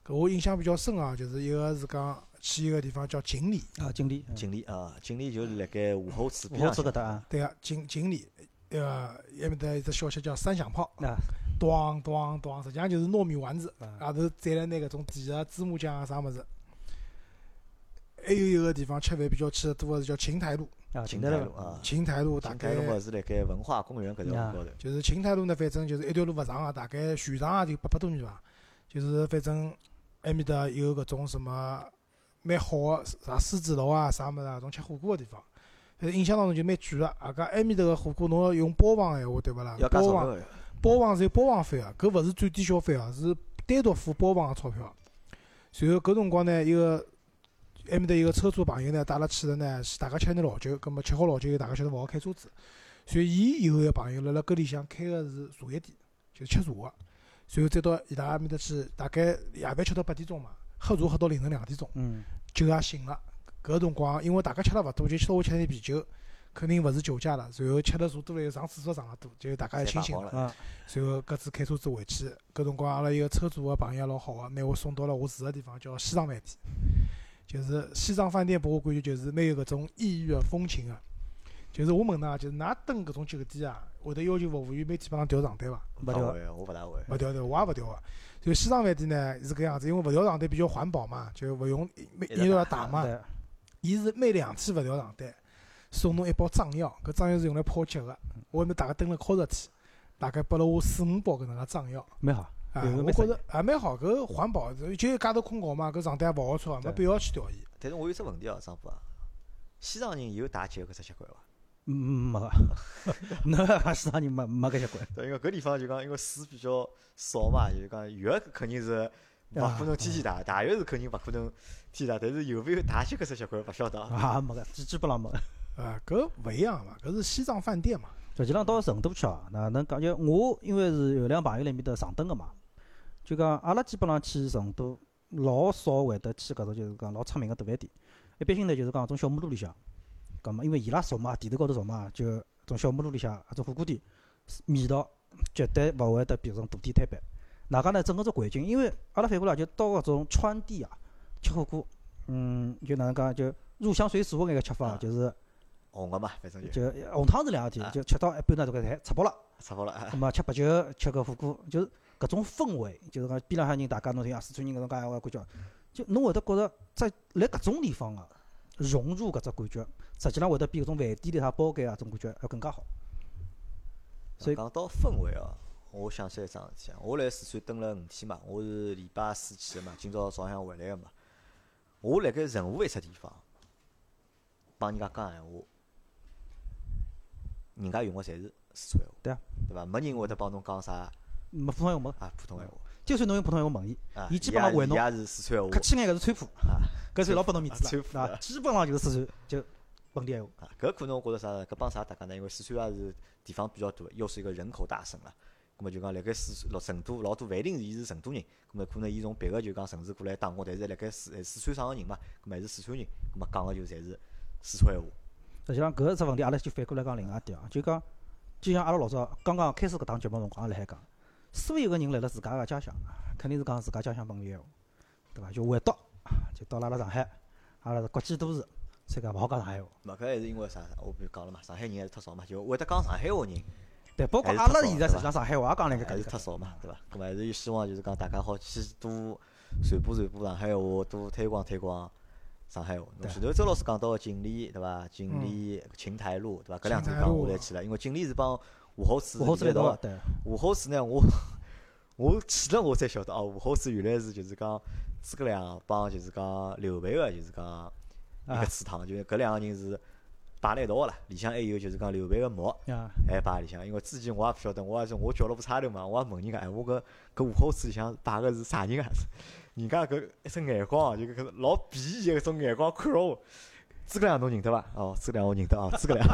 搿我印象比较深啊，就是一个是讲去一个地方叫锦里，啊，锦里，嗯。锦里啊，锦里就是辣盖武侯祠武侯边上向。祠搿搭啊，对个锦锦里，呃，埃面搭有只小吃叫三响炮，啊，咣咣咣，实际上就是糯米丸子，啊。外头蘸了那搿种甜个芝麻酱啊啥物事。还有一个地方吃饭比较去得多个是叫琴台路，啊，琴台路啊，琴台路大概琴台路嘛是辣盖文化公园搿条啊路高头。就是琴台路呢，反正就是一条路勿长啊，大概全长也就八百多米伐。就是反正埃面搭有搿种什么蛮好个啥狮子楼啊啥物事啊，种吃火锅个地方。反正印象当中就蛮贵个，啊搿埃面搭个火锅侬要用包房闲话对勿啦要？包房包房是有包房费个，搿勿是最低消费啊，是单独付包房个钞票。随后搿辰光呢，一个埃面搭一个车主朋友呢，带阿拉去了呢，是大家吃眼老酒，葛末吃好老酒以后，大家晓得勿好开车子，所以伊有个朋友辣辣搿里向开个是茶叶店，就是吃茶个。随后再到伊拉埃面搭去，大概夜饭吃到八点钟嘛，喝茶喝到凌晨两点钟，嗯，酒也醒了。搿辰光，因为大家吃了勿多，就吃我吃点啤酒，肯定勿是酒驾了。然后吃了茶多了，又上厕所上了多，就大家也清醒了随后各自开车子回去。搿辰光阿拉一个车主个朋友也老好个，拿我送到了我住个地方，叫西藏饭店。就是西藏饭店，拨我感觉就是蛮有搿种异域个风情个。就是我问㑚，就是㑚蹲搿种酒店啊，会得要求服务员每天帮㑚调床单伐？勿调，我勿大会。勿调的，我也勿调个。就西藏饭店呢是搿样子，因为勿调床单比较环保嘛，就勿用每一直要打打嘛。伊是每两天勿调床单，送侬一包藏药，搿藏药是用来泡脚个。我埃面大概蹲了靠十天，大概拨了我四五包搿能介藏药。蛮好，我觉着也蛮好，搿环保，就一家头困觉嘛，搿床单也勿好穿，没必要去调伊。但是我有只问题哦，张波啊，西藏人有打酒搿只习惯伐？嗯，没个，侬要讲西藏人没没搿习惯，对，因为搿地方就讲因为水比较少嘛，就是讲浴肯定是勿可能天天打，大浴是肯定勿可能天天打，但是有没有打酒搿只习惯勿晓得啊。没个，基基本上没个。啊，搿勿一样嘛，搿是西藏饭店嘛。实际上到成都去哦，哪能讲？就我因为是有两朋友辣埃面搭上灯个嘛，就讲阿拉基本上去成都老少会得去搿种就是讲老出名个大饭店，一般性呢就是讲种小马路里向，咁么因为伊拉熟嘛，地头高头熟嘛，就种小木路里向搿种火锅店味道绝对勿会得比搿种大店摊板。哪噶呢？整个只环境，因为阿拉反过来就到搿种川地啊吃火锅，嗯，就哪能讲就入乡随俗个眼个吃法啊，就是红个嘛，反正就就红汤是两事体啊，就吃到一半呢，这个菜吃饱了。吃饱了。咁么吃白酒，吃个火锅，就是搿种氛围，就是讲边浪向人大家侬听啊，四川人搿种介闲话感觉，就侬会得觉着在辣搿种地方啊，融入搿只感觉，实际上会得比搿种饭店里向包间啊，种感觉要更加好。所以讲到氛围哦，我想起来一桩事体啊，我来四川蹲了五天嘛，我是礼拜四去个嘛，今朝早向回来个嘛。我辣盖任何一只地方帮人家讲闲话，人家用个侪是四川话，对啊，对伐？没人会得帮侬讲啥没普通闲话没，啊普通闲话就算侬用普通闲话问伊，啊。伊基本上回侬伊也是是四川话客气眼搿是川普，啊搿算老拨侬面子川普了，啊，基本上就是四川就本地闲话。啊。搿可能我觉着啥？搿帮啥大家呢？因为四川也是地方比较大，又是一个人口大省了，葛末就讲辣盖四老成都老多勿一定是伊是成都人，葛末可能伊从别个就讲城市过来打工，但是辣盖四四川省个人嘛，葛末还是四川人，葛末讲个就侪是四川闲话。实际上搿只问题，阿拉就反过来讲另外一点啊，就讲，就像阿拉老早刚刚开始搿档节目辰光也辣海讲，所有个人来了自家个家乡，肯定是讲自家家乡本地闲话，对伐？就回到就到了阿拉上海，阿拉是国际都市，所以讲勿好讲上海话。嘛，搿还是因为啥？我不是讲了嘛，上海人还是忒少嘛，就会得讲上海话人对，包括阿拉现在实际上上海话也讲了一个还是忒少嘛，对伐？搿么还是希望就是讲大家好去多传播传播上海话，多推广推广上海话。前头周老师讲到个锦里，对伐？锦里琴台路，对伐？搿两只讲琴台路我来去了，因为锦里是帮武侯祠武侯祠连到个。对，武侯祠呢，我 我去了我才晓得哦，武侯祠原来是就是讲诸葛亮帮就是讲刘备个，就是讲一啊个祠堂，就是搿两个人是摆辣一道个啦。里向还有就是讲刘备个墓。啊，还摆里向，因为之前我也勿晓得，我也是我叫了部差头嘛，我也问人家，哎，我搿搿武侯祠里向摆个是啥人啊？人家搿一只眼光啊，就搿老鄙夷个搿种眼光看牢我。诸葛亮侬认得伐？哦，诸葛亮我认得啊，诸葛亮。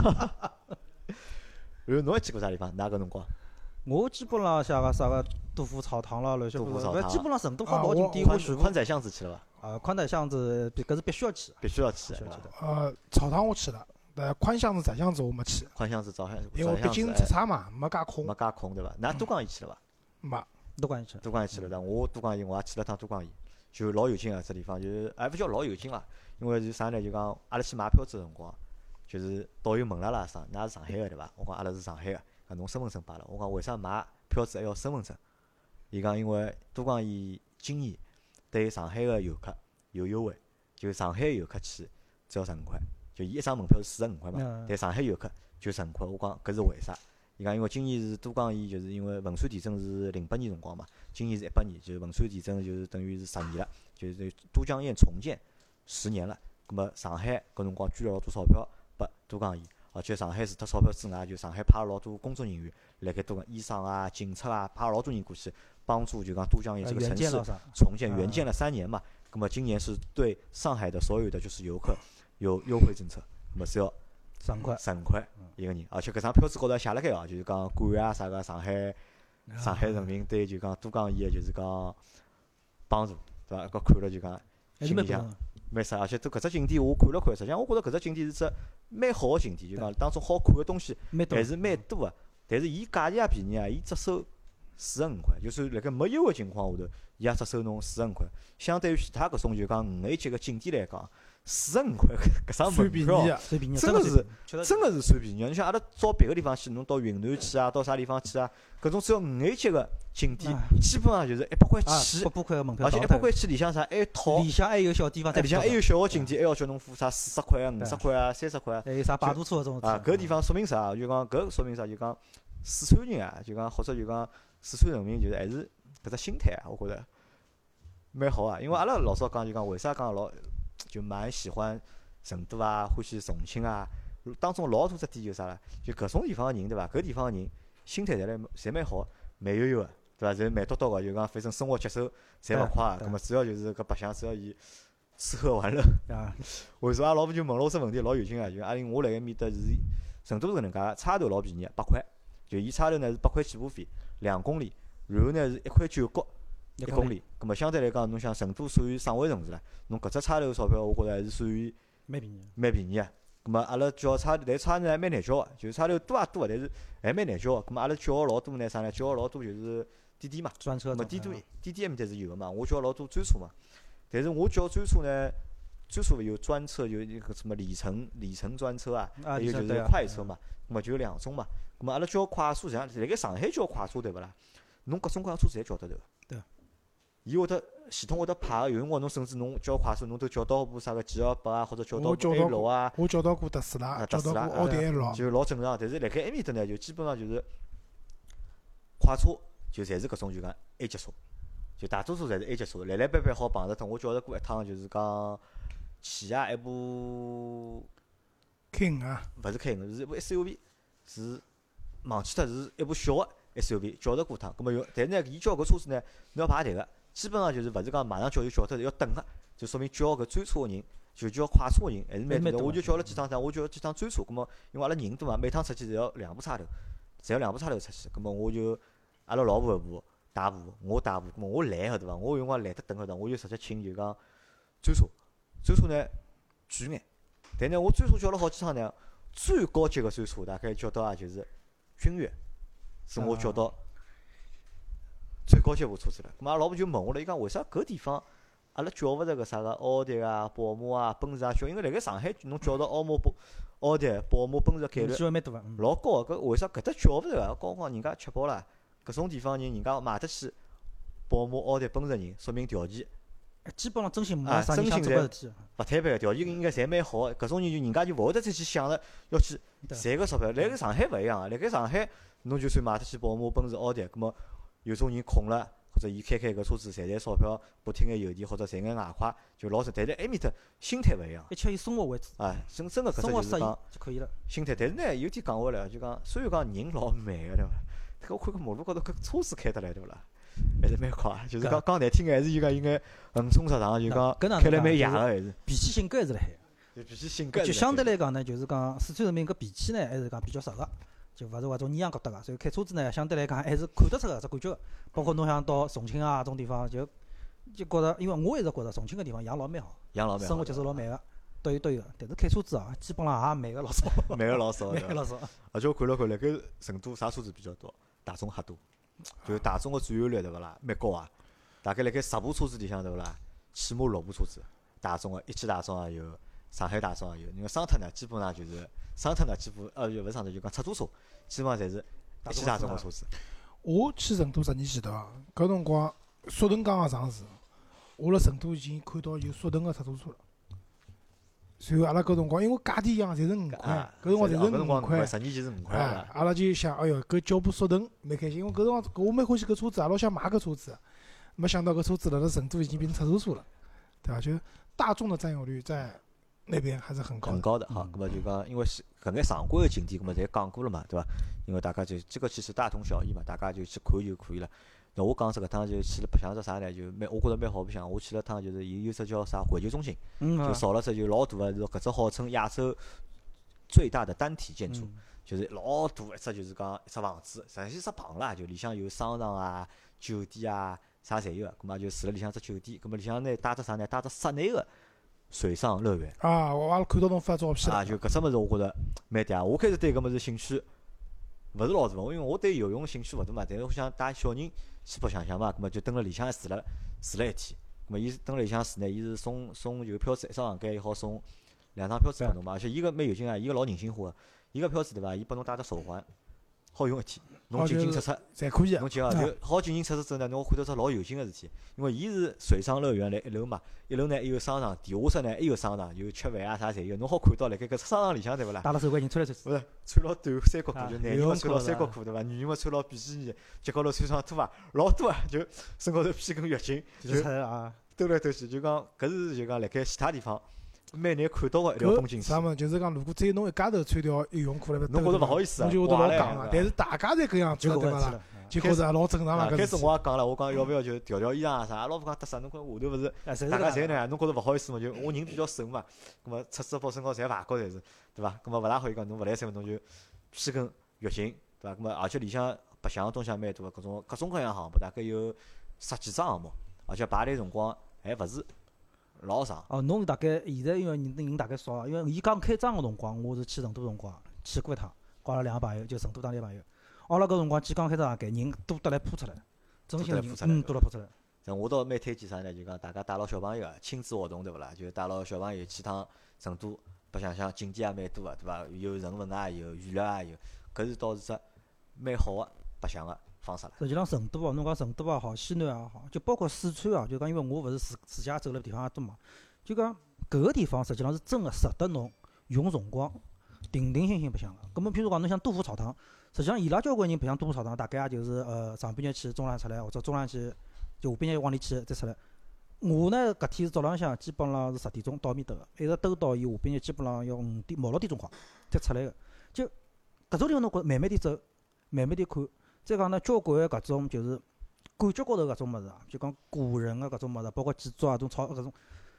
然后侬还去过啥地方？㑚搿辰光？我基本上像个啥个杜甫草堂啦，乱七八糟，杜甫草堂勿基本上成都好多景点宽我去过宽。窄巷子去了伐？啊，宽窄巷子搿是必须要去的，必须要去的，必须要去？的。呃，草堂我去了，但宽巷子、窄巷子我没去，宽巷子、早巷、因为毕竟出差嘛，没介空没，介空对伐？㑚都江堰去了伐？没。都关去。都江堰去了，但我都江堰我也去了趟都江堰，就老有劲啊！这地方，就是还勿叫老有劲伐？因为是啥呢？就讲阿拉去买票子个辰光，就是导游问了阿拉上，㑚是上海个对伐？我讲阿拉是上海个，讲侬身份证摆了。我讲为啥买票子还要身份证？伊讲因为都江堰今年对上海个游客有优惠，就上海游客去只要十五块，就伊一张门票是四十五块嘛，嗯但上海游客就十五块。我讲搿是为啥？伊讲因为今年是都江堰，就是因为汶川地震是零八年辰光嘛，今年是一八年，就是汶川地震就是等于是十年了，就是都江堰重建十年了。葛末上海搿辰光捐了老多钞票拨都江堰，而且上海除脱钞票之外，就上海派了老多工作人员辣盖都江医生啊、警察啊，派了老多人过去帮助，就讲都江堰这个城市？重建，啊援建了三年嘛。那么今年是对上海的所有的就是游客有优惠政策，那么是要十五块。十五块一个人，而且搿张票子高头还写了盖哦，就是讲感谢啥个上海上海人民对就讲都江堰个就是讲帮助，对伐？搿看了就讲心里向蛮不错的。蛮啥，而且都搿只景点我看了看，实际上我觉着搿只景点是只蛮好个景点，就讲当中好看个东西还是蛮多个。但是伊价钿也便宜啊，伊只收四十五块，就是辣盖没优惠情况下头，伊也只收侬四十五块。相对于其他搿种就讲五 A 级个景点来讲，四十五块搿张算门票真的是真个是算便宜。你像阿拉到别个地方去，侬到云南去啊，到啥地方去啊，搿种只要五 A 级个景点啊，基本上就是一百块啊，起八，百块个门票，而且一百块起里向啥还有套，里向还有小地方里向还有小个景点，还要叫侬付啥四十块啊、五十块啊、三十块啊。还有啥摆渡车搿种啊，搿地方说明啥？就讲搿说明啥？就讲四川人啊，就讲或者就讲四川人民，就是还是搿只心态啊，我觉着蛮好啊。因为阿拉老早讲就讲，为啥讲老就蛮喜欢成都啊，欢喜重庆啊，当中老大只点就啥啦？就搿种地方个人对伐？搿地方个人心态侪来侪蛮好，慢悠悠个，对伐？侪慢叨叨个，就讲反正生活节奏侪勿快啊。对葛末主要就是搿白相，主要伊吃喝玩乐。啊，为啥阿拉老婆就问了我只问题，老有劲个，就阿玲我辣盖面搭是成都是搿能介，差头老便宜，八块，就伊差头呢是八块起步费，两公里，然后呢是一块九角一公里，葛末相对来讲，侬想成都属于省会城市了，侬搿只差头钞票，我觉着还是属于蛮便宜。蛮便宜个。葛末阿拉叫差头，但差头呢还蛮难叫个，就是差头多也多个，但是还蛮难叫个。葛末阿拉叫个老多呢啥呢？叫个老多就是滴滴嘛。专车种。咁么滴滴啊滴滴埃面搭是有个嘛，我叫老多专车嘛，但是我叫专车呢，专车有专车有一个什么里程里程专车啊，啊，还有就是快车嘛，咁么就有两种嘛。咁么阿拉叫快车，实际上辣盖上海叫快车对勿啦？侬各种各样车子侪叫得头。对。伊会得系统会得排个，有辰光侬甚至侬叫快车，侬都叫到部啥个 G 二八啊，或者叫到 A 到六啊，我叫到过特斯拉，啊叫到特斯拉过奥迪啊 A 六，就老正常。但是辣盖埃面搭呢，就基本上就是快车，就侪是搿种就讲 A 级车，就大多数侪是 A 级车，来来回回好碰着脱。我叫着过一趟，就是讲起亚一部 King 啊，勿是 K 五，是一部 SUV，是忘记脱是一部小个 SUV，叫着过趟。葛末有，但是呢，伊叫搿车子呢，侬要排队个，基本上就是勿是讲马上叫就叫脱，要等个，就说明叫搿专车个人，就叫快车个人。还是蛮蛮多我就叫了几趟啥，我叫了几趟专车，葛末因为阿拉人多嘛，每趟出去侪要两部差头，侪要两部差头出去，葛末我就阿拉老婆一部大部，我大部，咾么我懒个对伐？我有辰光懒得等搿搭，我就直接请就讲专车，专车呢贵眼，但呢我专车叫了好几趟呢，最高级个专车大概叫到也就是君越，是我叫到最高级部车子了。咾么阿拉老婆就问我了，伊讲为啥搿地方阿拉叫勿着搿啥个奥迪啊、宝马啊、奔驰啊叫？因为辣盖上海侬叫到奥马、宝奥迪、宝马、奔驰概率老高个，搿为啥搿搭叫勿着啊？高光人家吃饱了，搿种地方人人家买得起宝马、奥迪、奔驰人，说明条件基本上真心啊没啥人想真心在做搿事体。勿摊板个，条件应该侪蛮好个。搿种人就人家就勿会得再去想着要去赚个钞票。辣盖上海勿一样个，辣盖上海侬就算买得起宝马、奔驰、奥迪，葛末有种人空了。或者伊开开搿车子赚赚钞票，补贴眼油钿或者赚眼外快，就老实。但是埃面搭心态勿一样，一切以生活为主，啊，真真个搿只生活适宜就是讲就可以了。心态。但是呢，有点讲回来，就讲虽然讲人老慢个对伐？搿我看搿马路高头搿车子开得来对勿啦？还是蛮快，就是讲搿讲难听眼，还是伊讲应该横冲直撞，就讲搿开来蛮野个还是。脾气性格还是辣海。就脾气性格就相对来讲呢，就是讲四川人民搿脾气呢，还是讲比较实个，就勿是话种阴阳疙瘩个。所以开车子呢，相对来讲还是看得出个只感觉个。包括侬想到重庆啊种地方，就就觉着，因为我一直觉着重庆搿地方养老蛮好，养老蛮好生活节奏老慢个，都有都有。但是开车子啊，基本上也慢个老少，慢个老少，慢个老少。而且我看了看，辣盖成都啥车子比较多？大众瞎多，就是大众个占有率对勿啦？蛮高啊！大概辣盖十部车子里向对勿啦？起码六部车子，大众个一汽大众也有，上海大众也有。因为桑塔呢，基本上就是桑塔呢，基本呃，就勿是桑塔，就讲出租车，基本上侪是一汽大众个车子。我去成都十年前头啊，搿辰光速腾刚刚上市，我辣成都已经看到有速腾个出租车了。随后阿拉搿辰光，因为价钿一样，侪是五块啊，，搿辰光侪是五块。十年前是五块哎，。阿拉就想，哎哟，搿叫部速腾蛮开心，因为搿辰光我蛮欢喜搿车子，也老想买搿车子。没想到搿车子辣辣成都已经变成出租车了，对伐？就大众的占有率在那边还是很高的。很高的哈，嗯咁么就讲，因为是搿眼常规个景点，咁么侪讲过了嘛，对伐？因为大家就这个其实大同小异嘛，大家就去看就可以了。那我讲只搿趟就去了白相只啥呢？就蛮我觉着蛮好白相。我去了趟就是伊有只叫啥环球中心，就造了只就老大个，是搿只号称亚洲最大的单体建筑，嗯就是老大一只就是讲一只房子，实际是只棚啦，就里向有商场啊、酒店啊啥侪有个，咁么就住了里向只酒店，咁么里向呢带只啥呢？带只室内个水上乐园。啊，我阿拉看到侬发照片啊，就搿只物事，我觉着蛮嗲。我开始对搿物事兴趣勿是老大，因为我对游泳兴趣勿大嘛。但是我想带小人去白相相嘛，葛末就蹲辣里向住了住了一天。葛末伊蹲辣里向住呢，伊是送送就票子，一只房间伊好送两张票子拨侬嘛。而且伊个蛮有劲啊，伊个老人性化个。伊个票子对伐？伊拨侬带只手环，好用一天。侬进进出出，侪可以啊侬。记啊，就好进进出出之后呢，侬看到只老有劲个事体，因为伊是水上乐园辣一楼嘛，一楼呢还有商场，地下室呢还有商场，有吃饭啊啥侪有，侬好看到辣盖搿商场里向对勿啦？带了手环人穿来穿去。勿是穿老短三角裤，啊就男人嘛穿牢裤是吧三角裤对伐？女人嘛穿老比基尼，脚高头穿双拖鞋，老多啊，就身高头披根浴巾，就兜来兜去，就讲搿是就讲辣盖其他地方蛮难看到个一条风景线搿啥。么？就是讲，如果只有侬一家头穿条游泳裤来侬觉着勿好意思啊侬就会得老哇嘞戆个。但是大家侪搿样子了，对伐啦？就觉着老正常啊了。搿开始我也讲了，我讲要勿要就调调衣裳啊啥，老婆讲得啥？侬看下头勿是大家侪呢，侬觉着勿好意思嘛？就我人比较瘦嘛，葛末出水包身高侪排高侪是，对伐？葛末勿大好意讲侬勿来三分侬就披根浴巾，对伐？葛末而且里向白相个东西也蛮多个，各种各种各样项目，大概有十几只项目，而且排队辰光还勿是老长。哦，侬大概现在因为人人大概少，因为伊刚开张个辰光，我是去成都辰光去过一趟，跟阿拉两个朋友，就成都当地个朋友。阿拉搿辰光去刚开张大概人多得来扑出来，真心人嗯多了扑出来。像我倒蛮推荐啥呢？就讲大家带牢小朋友啊，亲子活动对勿啦？就带牢小朋友去趟成都白相相，景点也蛮多个，对伐？有人文啊，有娱乐啊，有，搿是倒是只蛮好个白相个方式啦。实际上成都哦，侬讲成都也好，西南也好，就包括四川啊，就讲因为我勿是自自家走了地方也多嘛，就讲搿个地方实际上是真个值得侬用辰光定定心心白相个。葛末譬如讲侬像杜甫草堂，实际上伊拉交关人白相杜甫草堂，大概也就是呃上半日去，中浪出来，或者中浪去就下半日往里去再出来。我呢搿天是早浪向，基本浪是十点钟到面搭个，一直兜到伊下半日基本浪要五点五六点钟快才出来个。就搿种地方侬觉着慢慢点走，慢慢点看。再讲呢，交关个搿种就是感觉高头搿种物事啊，就讲古人个搿种物事，包括建筑啊，种草搿种，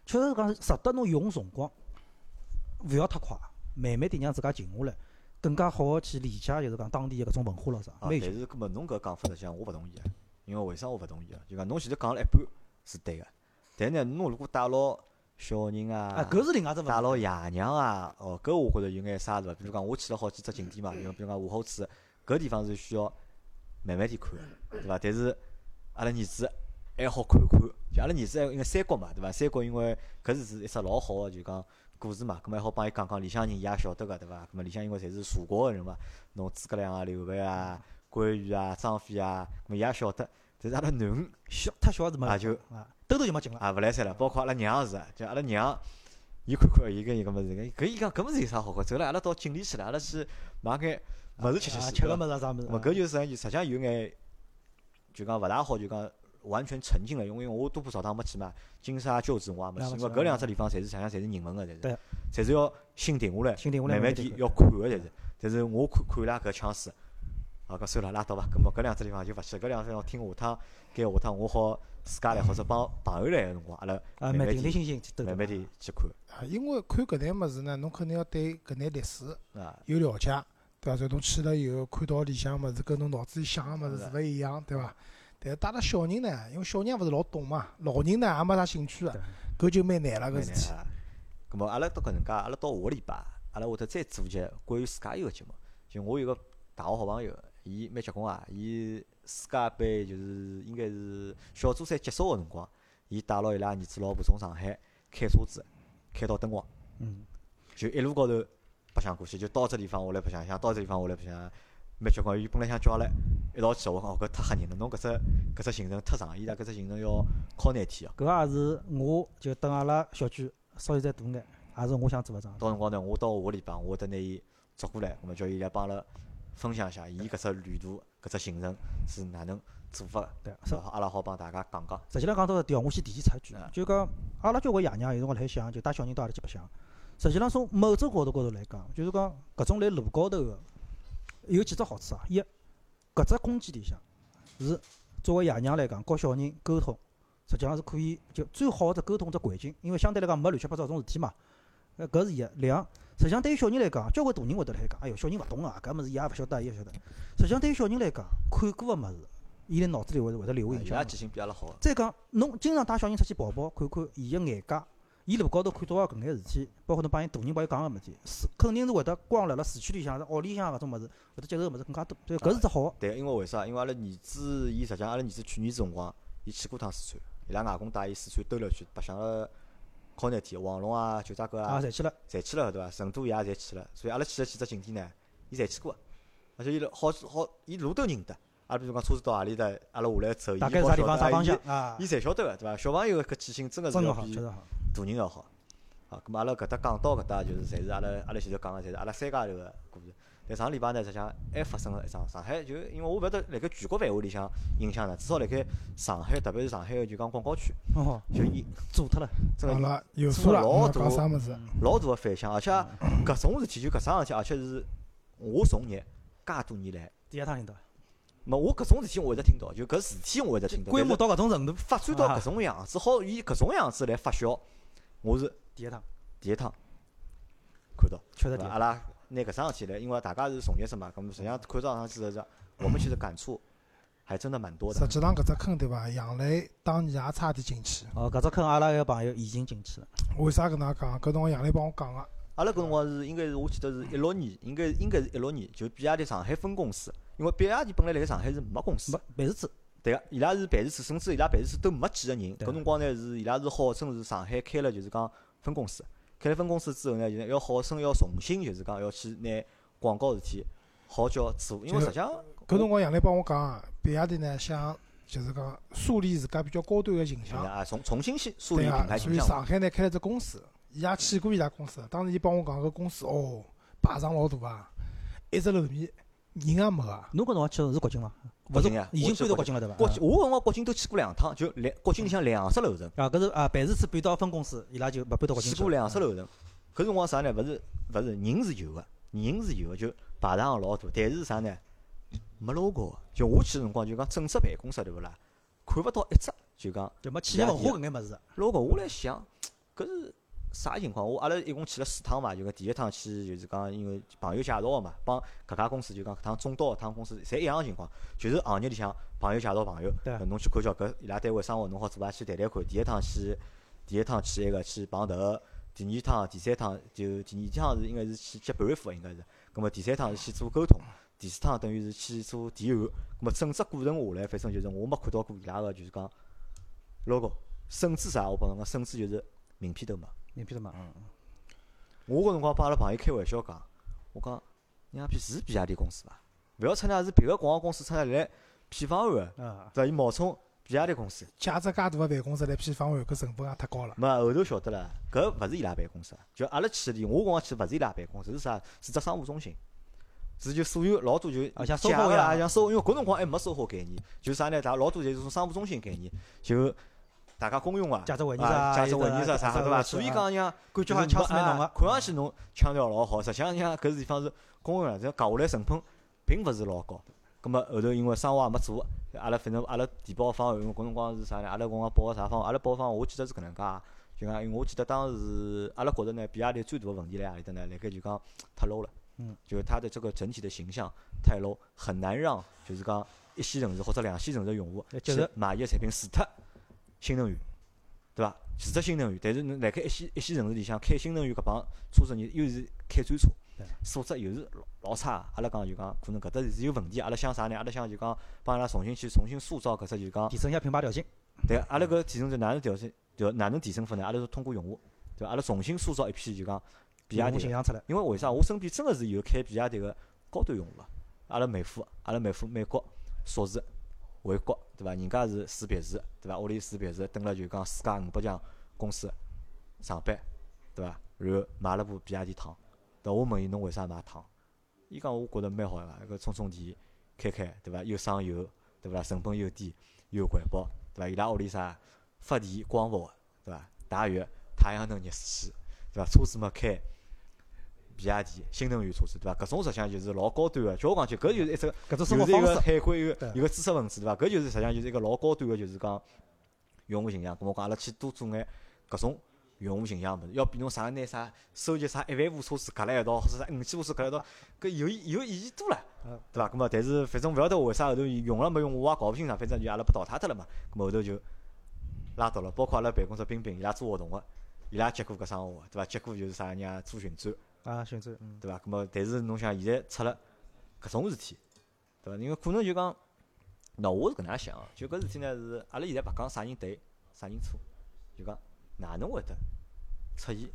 确实是讲值得侬用辰光，勿要太快，慢慢点让自家静下来，更加好个去理解，就是讲当地个搿种文化咯啥，啊。但是搿么侬搿讲法实际上我勿同意啊，因为为啥我勿同意啊？就讲侬前头讲了一半是对个，但是呢，侬如果带牢小人啊，啊，搿是另外只问带牢。爷娘啊，哦，搿我觉着有眼啥是伐？比如讲我去了好几只景点嘛，因为比如讲武侯祠，搿地方是需要慢慢点看，对伐？但是阿拉儿子还好看看，就阿拉儿子还因为三国嘛，对伐？三国因为搿是是一只老好个就讲故事嘛，葛末还好帮伊讲讲里向人伊也晓得个，对伐？葛末里向因为侪是蜀国个人嘛，侬诸葛亮啊、刘备啊、关羽啊、张飞啊，葛末伊也晓得。但是阿拉囡恩小太小是没啊就啊，兜头就没劲了。啊，勿来三了，包括阿拉娘也是，就阿拉娘，伊看看伊跟伊搿物事，搿伊讲搿物事有啥好看？走了，阿拉到锦里去了，阿拉去买眼物事吃吃。吃个物事啊啥物事搿就是实际上有眼，就讲勿大好，就讲完全沉浸了，因为我多部朝堂没去嘛，金沙旧址我也没去，因为搿两只地方侪是实际上侪是人文个，侪是对，侪是要心定下来，心定下来慢慢点要看个，侪是。但是我看看伊拉搿腔势，好，搿算了，拉倒伐。搿么搿两只地方就勿去，搿两只地方听下趟，该下趟我好自家来或者帮朋友来个辰光，阿拉慢慢点定定心心去慢慢点去看啊，因为看搿眼物事呢，侬肯定要对搿眼历史啊。有了解，对伐？所以侬去了以后，看到里向物事跟侬脑子里想个物事是是勿一样，对伐？但是带了小人呢，因为小人勿是老懂嘛，老人呢也没啥兴趣个，搿就蛮难了搿事体。啊。咁么阿拉到搿能介，阿拉到下个礼拜，阿拉会得再做节关于自家有个节目。就我有个大学好朋友，伊蛮结棍啊，伊世界杯就是应该是小组赛结束个辰光，伊带牢伊拉儿子老婆从上海开车子开到敦煌，嗯，就一路高头白相过去，就到这地方我来白相相，到这地方我来白相，蛮结棍。伊本来想叫阿拉一道去，我讲哦搿太吓人了，侬搿只搿只行程太长，伊拉搿只行程要靠廿天哦。搿也是我就等阿拉小区稍微再大眼，也是我想做个桩。到辰光呢，我到下个礼拜，我会得拿伊捉过来，我么叫伊来帮阿拉分享一下，伊搿只旅途搿只行程是哪能做法个，对，是阿拉好帮大家讲讲。实际浪讲到是调我先提前插一句啊，就讲阿拉交关爷娘有辰光辣海想，就带小人到阿拉去白相。实际上从某种角度高头来讲，就是讲搿种辣路高头个有几只好处啊。一，搿只空间里向是作为爷娘来讲，和小人沟通，实际上是可以就最好个只沟通只环境，因为相对来讲没乱七八糟种事体嘛。呃，搿是一。两，实际上对于小人来讲，交关大人会得来讲，哎哟，小人勿懂啊，搿物事伊也勿晓得，伊也勿晓得。实际上对于小人来讲，看过个物事，伊辣脑子里会会得留下印象再讲，侬经常带小人出去跑跑，看看伊个眼界，伊路高头看到个搿眼事体，包括侬帮伊大人帮伊讲个物事体，是肯定是会得光辣辣市区里向、屋里向搿种物事，会得接受个物事更加多。所以搿是只好个。对，因为为啥？因为阿拉儿子，伊实际上阿拉儿子去年子辰光，伊去过趟四川，伊拉外公带伊四川兜了一圈，白相了好廿天，黄龙啊、九寨沟啊，啊，侪去了，侪去了对伐？成都伊也侪去了，所以阿拉去了几只景点呢，伊侪去过，而且伊好好，伊路都认得。阿拉比如讲车子到何里搭，阿拉下来走，伊大概好啥地方啥晓得伊方向啊伊，侪晓得个，对伐？小朋友个搿记性真个是真个好，要好。大人要好。啊，咁么阿拉搿搭讲到搿搭，就是侪是阿拉阿拉前头讲个，侪是阿拉三家头个故事。但上个礼拜呢，实际上还发生了一桩上海，就因为我勿晓得辣盖全国范围里向影响呢，至少辣盖上海，特别是上海个就讲广告区，哦，就伊做脱了。好真个了，有数了，老大啥物事？老大个反响，而且搿种事体就搿桩事体，而且是我从业介多年来，第一趟听到，没我搿种事体我一直听到，就搿事体我一直听到，规模到搿种程度，发展到搿种样子，好以搿种样子来发酵，我是第一趟，第一趟看到。确实第一趟。阿拉拿搿桩事体来，因为大家是从业者嘛，咁么实际上看到上去是，我们其实感触还真的蛮多的实。际上搿只坑对伐？杨磊当年也差点进去。哦，搿只坑阿拉一个朋友已经进去了。为啥搿能介讲？搿辰光杨磊帮我讲个。阿拉搿辰光是应该是我记得是一六年，应该应该是一六年，就比亚迪上海分公司，因为比亚迪本来辣盖上海是没公司没，办事处，对个，伊拉是办事处，甚至伊拉办事处都没几个人。搿辰光呢是伊拉是号称是上海开了就是讲分公司，开了分公司之后呢，就是要号称要重新就是讲要去拿广告事体好叫做，因为实际上搿辰光杨磊帮我讲啊，比亚迪呢想就是讲树立自家比较高端个形象，啊重重新去树立品牌所以形象嘛。上海呢开了只公司，伊也去过伊拉公司。当时伊帮我讲搿公司哦，排场老大啊，一只楼面人也没啊。侬搿辰光去的是国金伐？勿是国庆呀，已经搬到国庆了对伐？国庆，我搿辰光国庆都去过两趟，就两国庆里向两只楼层，啊，搿是啊，办事处搬到分公司，伊拉就勿搬到国庆去过两只楼层。搿辰光啥呢？勿是勿是人是有个，人是有个，就排场老大，但是啥呢？没 logo 个。就我去个辰光，就讲正式办公室对勿啦？看勿到一只，就讲就没企业文化搿眼物事。logo。我来想，搿是啥情况？我阿拉一共去了四趟嘛，就讲第一趟去就是讲因为朋友介绍个嘛，帮搿家公司就讲搿趟中刀搿趟公司侪一样个情况，就是行业里向朋友介绍朋友，对侬去看叫搿伊拉单位生活侬好做伐？去谈谈看。第一趟去，第一趟去埃个去碰头，第二趟、第三趟就第二趟是应该是去接板斧，应该是。葛末第三趟是去做沟通，第四趟等于是去做提案。葛末整只过程下来，反正就是我没看到过伊拉个就是讲 logo，甚至啥，我帮侬讲，甚至就是名片都没。名片了嘛，嗯，我搿辰光帮阿拉朋友开玩笑讲，我讲娘逼是比亚迪公司伐？勿要出来是别个广告公司出来来骗方案对伐？伊冒充比亚迪公司。借只介大个办公室来批方案，搿成本也太高了。没后头晓得了，搿勿是伊拉办公室，就阿拉去个地，我辰光去勿是伊拉办公室，是啥？是只商务中心。是就所有老多就啊像假 SOHO 个啦，一样像 SOHO，因为搿辰光还没 SOHO 概念，就啥呢？大家老多侪是种商务中心概念，就大家公用啊，驾驶会议啊，啥，驾驶会议啥啥对伐？伐？所以讲像感觉就是好像腔势蛮浓啊个，看上去侬腔调老好，实际上像搿地方是公用啊，这讲下来成本并勿是老高。葛末后头因为生活也没做，阿拉反正阿拉提报方案，因为搿辰光是啥呢？阿拉搿辰光报个啥方案？阿拉报个方案，我记得是搿能介，就讲因为我记得当时阿拉觉着呢，比亚迪最大个问题辣何里搭呢？辣盖就讲太 low 了，嗯，就是它的这个整体的形象太 low，很难让就是讲一线城市或者两线城市的用户去买伊个产品，除脱新能源，对伐？是只新能源，但是侬辣盖一线一线城市里向开新能源搿帮车子，人又是开专车对，素质又是老老差。阿拉讲就讲，可能搿搭是有问题。阿拉想啥呢？阿拉想就讲帮阿拉重新去重新塑造搿只就讲，提升一下品牌调性，对，阿拉搿提升就哪能调性？调哪能提升法呢？阿拉是通过用户，对伐？阿拉重新塑造一批就讲比亚迪形象出来，因为为啥？我身边真个是有开比亚迪个高端用户个。阿拉妹夫，阿拉妹夫美国硕士回国，对伐？人家是住别墅，对伐？屋里住别墅，蹲辣就讲世界五百强公司上班，对伐？然后买了部比亚迪唐，对伐？我问伊侬为啥买唐？伊讲我觉着蛮好个，搿充充电开开，对伐？又省油，对伐？成本又低，又环保，对伐？伊拉屋里啥发电光伏，对伐？大浴太阳能热水器，对伐？车子嘛开比亚迪新能源车子，对伐？搿种实际上就是老高端个。叫我讲句，搿就是一只搿种就是一个生活方式，海归一个一个知识分子，对伐？搿就是实际上就是一个老高端个，就是讲用户形象。咾我讲阿拉去多做眼搿种用户形象物事，要比侬啥拿啥收集啥一万部车子夹辣一道，或者啥五千部车夹辣一道，搿有有意义多了嗯，对伐？咾么，但是反正勿晓得为啥后头用了没用，我也搞勿清爽。反正就阿拉被淘汰脱了嘛。咾么后头就拉倒了。包括阿拉办公室冰冰伊拉做活动个，伊拉接过搿生活个，对伐？接过就是啥人家做巡展。啊，选择，嗯，对伐？咁么，但是侬想，现在出了搿种事体，对伐？因为可能就讲，喏，我是搿能样想啊，就搿事体呢是阿拉现在勿讲啥人对啥人错，就讲哪能会得出现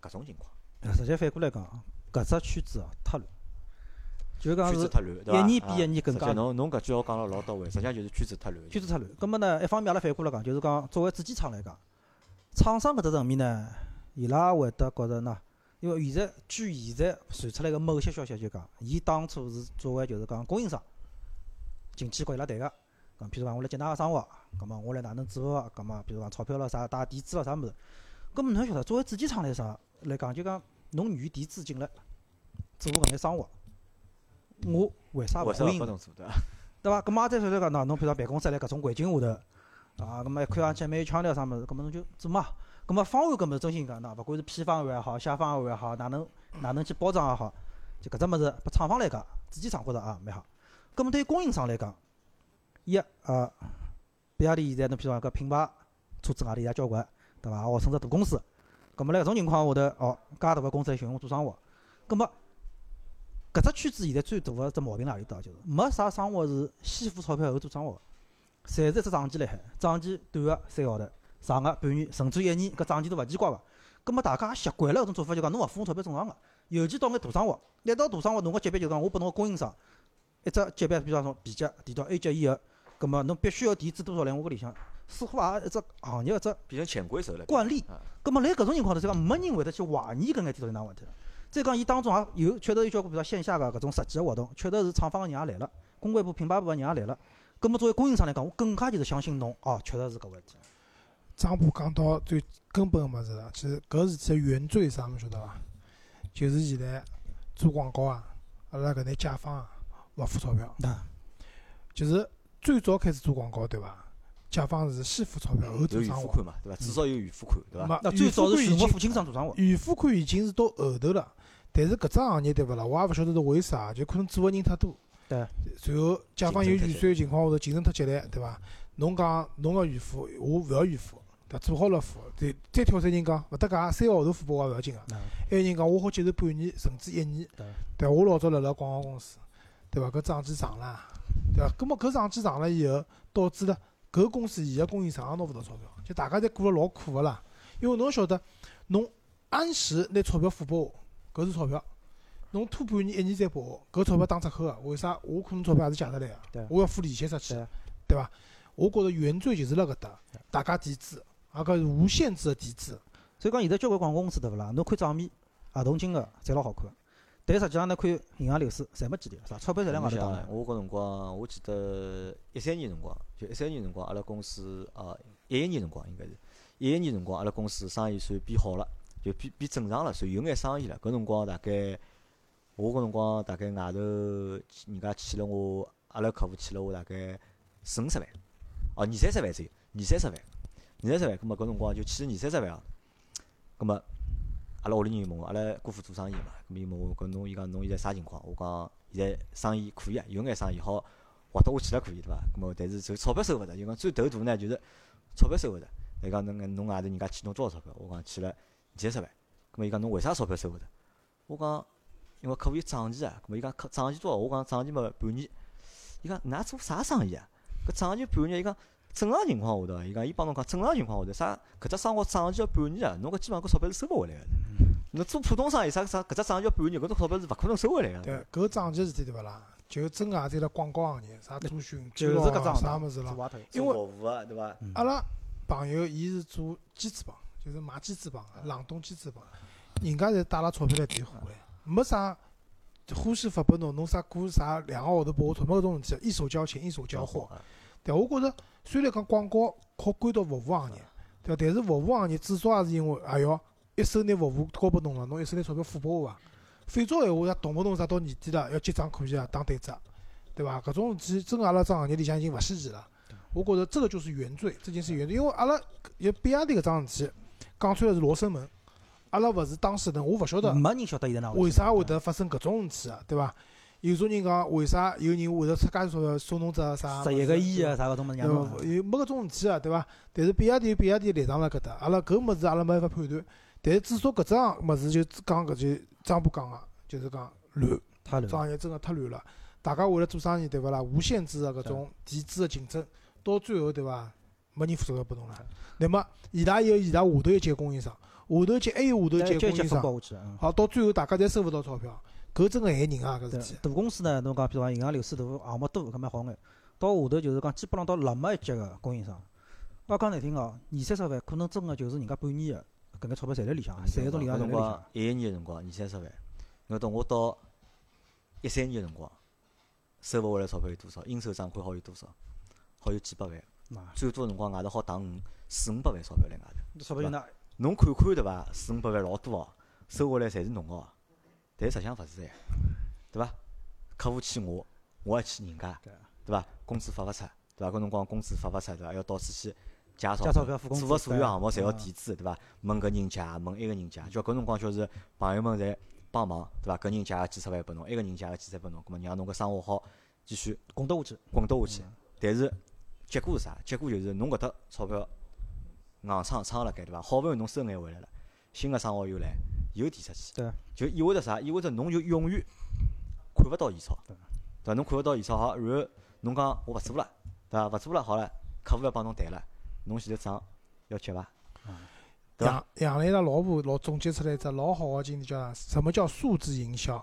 搿种情况，啊实际反过来讲，搿只圈子哦太乱，就讲是圈子太乱，一年比一啊年更加侬侬搿句话讲了老到位，实际上就是圈子太乱。圈子太乱。葛末呢，一方面阿拉反过来讲，就是讲作为主机厂来讲，厂商搿只层面呢，伊拉会得觉着喏，因为现在据现在传出来个某些消息就讲，伊当初是作为就是讲供应商进去和伊拉谈个，讲譬如讲我来接㑚个生活，葛末我来哪能做个，葛末譬如讲钞票咯啥打底子咯啥物事，葛末侬晓得，作为主机厂来啥来讲，就讲侬愿意底子进来做搿眼生活，我为啥勿为啥欢迎呢？勿拨侬做对伐？咁么再说说讲，喏，侬譬如讲办公室辣搿种环境下头，啊，咁么一看上去蛮有腔调啥物事，咁么侬就做嘛。咁么方案搿物事真心讲，喏，勿管是批方案也好，写方案也好，哪能哪能去包装也好，就搿只物事，拨厂方来讲，主机厂觉着啊蛮好。咁么对于供应商来讲，一啊，比亚迪现在侬譬如讲搿品牌车子外头也交关，对伐？号称只大公司，咁么辣搿种情况下头，哦，介大个公司来寻我做生活，咁么搿只圈子现在最大个只毛病辣何里搭？就是没啥生活是先付钞票后做生活，侪是一只账期辣海，账期短个三个号头，长个半年，甚至一年，搿账期都勿奇怪个。葛末大家也习惯了搿种做法，就讲侬勿付我钞票正常个。尤其到眼大生活，一到大生活，侬个级别就讲我拨侬个供应商一只级别，比方说 B 级提到 A 级以后，葛末侬必须要垫资多少来我搿里向，似乎也一只行业一只变成潜规则了。惯例啊。葛末辣搿种情况头，就讲没人会得去怀疑搿眼点到底哪问题了。再讲伊当中也有确实有交关比如线下个搿种实际个活动，确实是厂方个人也来了，公关部、品牌部个人也来了。葛末作为供应商来讲，我更加就是相信侬，哦，确实是搿回事体。张波讲到最根本个物事了，其实搿事体个原罪是啥侬晓得伐？就是现在做广告啊，阿拉搿眼甲方啊，勿付钞票。啊，就是最早开始做广告，对伐？甲方是先付钞票后有做生活。预付款嘛，对伐？至少有预付款，对伐？那最早是预付清爽做生活，预付款已经是到后头了，但是搿只行业对勿啦？我也勿晓得是为啥，就可能做个人太多。对。然后甲方有预算个情况下头，竞争太激烈，对伐？侬讲侬要预付，我勿要预付，对？做好了付，再再挑三人讲勿搭界，三个号头付拨我也勿要紧个。嗯还有人讲我好接受半年甚至一年对？我老早辣辣广告公司，对伐？搿账期长了，对伐？葛末搿账期长了以后，导致了搿公司伊个供应商也拿勿到钞票，就大家侪过了老苦个啦。因为侬晓得，侬按时拿钞票付拨我，搿是钞票；侬拖半年、一年再拨我，搿钞票打折扣个。为啥？我可能钞票也是借得来对个，我要付利息出去对，对伐？我觉着原罪就是辣搿搭，大家抵制，而搿是无限制个抵制。所以讲现在交关广告公司对勿啦？侬看账面、合同金额侪老好看，但实际上呢，看银行流水侪没几钿，啥钞票侪辣外头打了。侬想我搿辰光，我记得一三年辰光，就一三年辰光，阿拉公司啊，一一年辰光应该是，一一年辰光，阿拉公司生意算变好了，就变变正常了，算有眼生意了。搿辰光大概，我搿辰光大概外头人家欠了我，阿拉客户欠了我大概四五十万，哦，二三十万左右，二三十万，二三十万，葛末搿辰光就欠了二三十万啊。葛末阿拉屋里人问我，阿拉姑父做生意嘛，葛末伊问我，搿侬伊讲侬现在啥情况？我讲现在生意可以啊，有眼生意好活得下去了可以对伐？葛末但是就钞票收勿着，就讲最头大呢就是钞票收勿着。伊讲侬侬外头人家欠侬多少钞票？我讲欠了二三十万。葛末伊讲侬为啥钞票收勿着？我讲因为客户有账期啊。葛末伊讲客账期多少？我讲账期嘛半年。伊讲㑚做啥生意啊？搿账期半年，伊讲正常情况下头，伊讲伊帮侬讲正常情况下头，啥搿只生活涨期要半年啊，侬搿基本上搿钞票是收勿回来个。侬做普通生意，啥啥搿只涨期要半年，搿种钞票是勿可能收回来个对个。，搿账期事体对勿啦？就真个也是辣广告行业，啥做训就是搿桩啥物事啦。因为服务个对伐？阿拉朋友伊是做机子帮，就是卖机子帮个，冷冻机子帮，人家侪带了钞票来提货个，没啥欢喜发拨侬，侬啥过啥两个号头拨我钞票搿种事体，一手交钱一手交货。啊，对，我觉着虽然讲广告靠归到服务行业，对伐？但是服务行业至少也是因为也要一手拿服务交拨侬了，侬一手拿钞票付拨我啊。否则闲话，动勿动啥到年底了要结账可以啊，打对折，对伐？搿种事体真个阿拉只行业里向已经勿稀奇了。我觉着这个就是原罪，这件事原罪，因为阿拉有比亚迪搿桩事体，讲出来是罗生门，阿拉勿是当事人，我勿晓得没人晓得现在哪为啥会得发生搿种事体啊，对伐？有种人讲为啥有人会得出介多钞票送侬只啥十一个亿啊，啥搿种物事？有没搿种事体啊，对伐？但是比亚迪有比亚迪立场辣搿搭，阿拉搿物事阿拉没办法判断。但是至少搿桩物事就讲搿就张波讲个，就是讲乱，行业真个太乱了。大家为了做生意，对勿啦？无限制个搿种体制个竞争，到最后对伐？没人负责任拨侬了。那么伊拉有伊拉下头一级供应商，下头一级还有下头一级就供应商。好，到最后大家侪收勿到钞票，搿真个害人啊！搿对事体。大公司呢，侬讲，比如讲银行流水大，项目多，搿蛮好眼。到下头就是讲，基本上到落末一级个供应商，我讲难听哦，二三十万可能真个就是人家半年个搿眼钞票侪辣里向，侪辣里搿辰光向。一一年个辰光二三十万，侬等我到一三年个辰光，收勿回来钞票有多少？应收账款好有多少？好有几百万，最多辰光外头好打五四五百万钞票辣外头。钞票就拿侬看看对伐？四五百万老多哦，收回来侪是侬个哦，但实际上勿是哎，对伐？客户欠我，我还欠人家，对对伐？工资发勿出，对伐？搿辰光工资发勿出，对伐？要到处去借钞票做个所有项目侪要嗯垫资，对伐？问搿人借，问埃个人借，叫搿辰光就是朋友们侪帮忙，对伐？搿人借个几十万拨侬，埃个人借个几十万拨侬，搿么让侬搿生活好继续滚得下去。滚得下去。但是结果是啥？结果就是侬搿搭钞票硬撑撑辣盖对伐？好勿容易侬收眼回来了，新个生活又来，又提出去，对就意味着啥？意味着侬就永远看勿到现钞，对对伐？侬看勿到现钞好，然后侬讲我勿做了，对伐？勿做了好了，客户要帮侬谈了，侬现在账要结伐？杨杨澜伊拉老婆老总结出来一只老好个经历，叫啥？什么叫数字营销？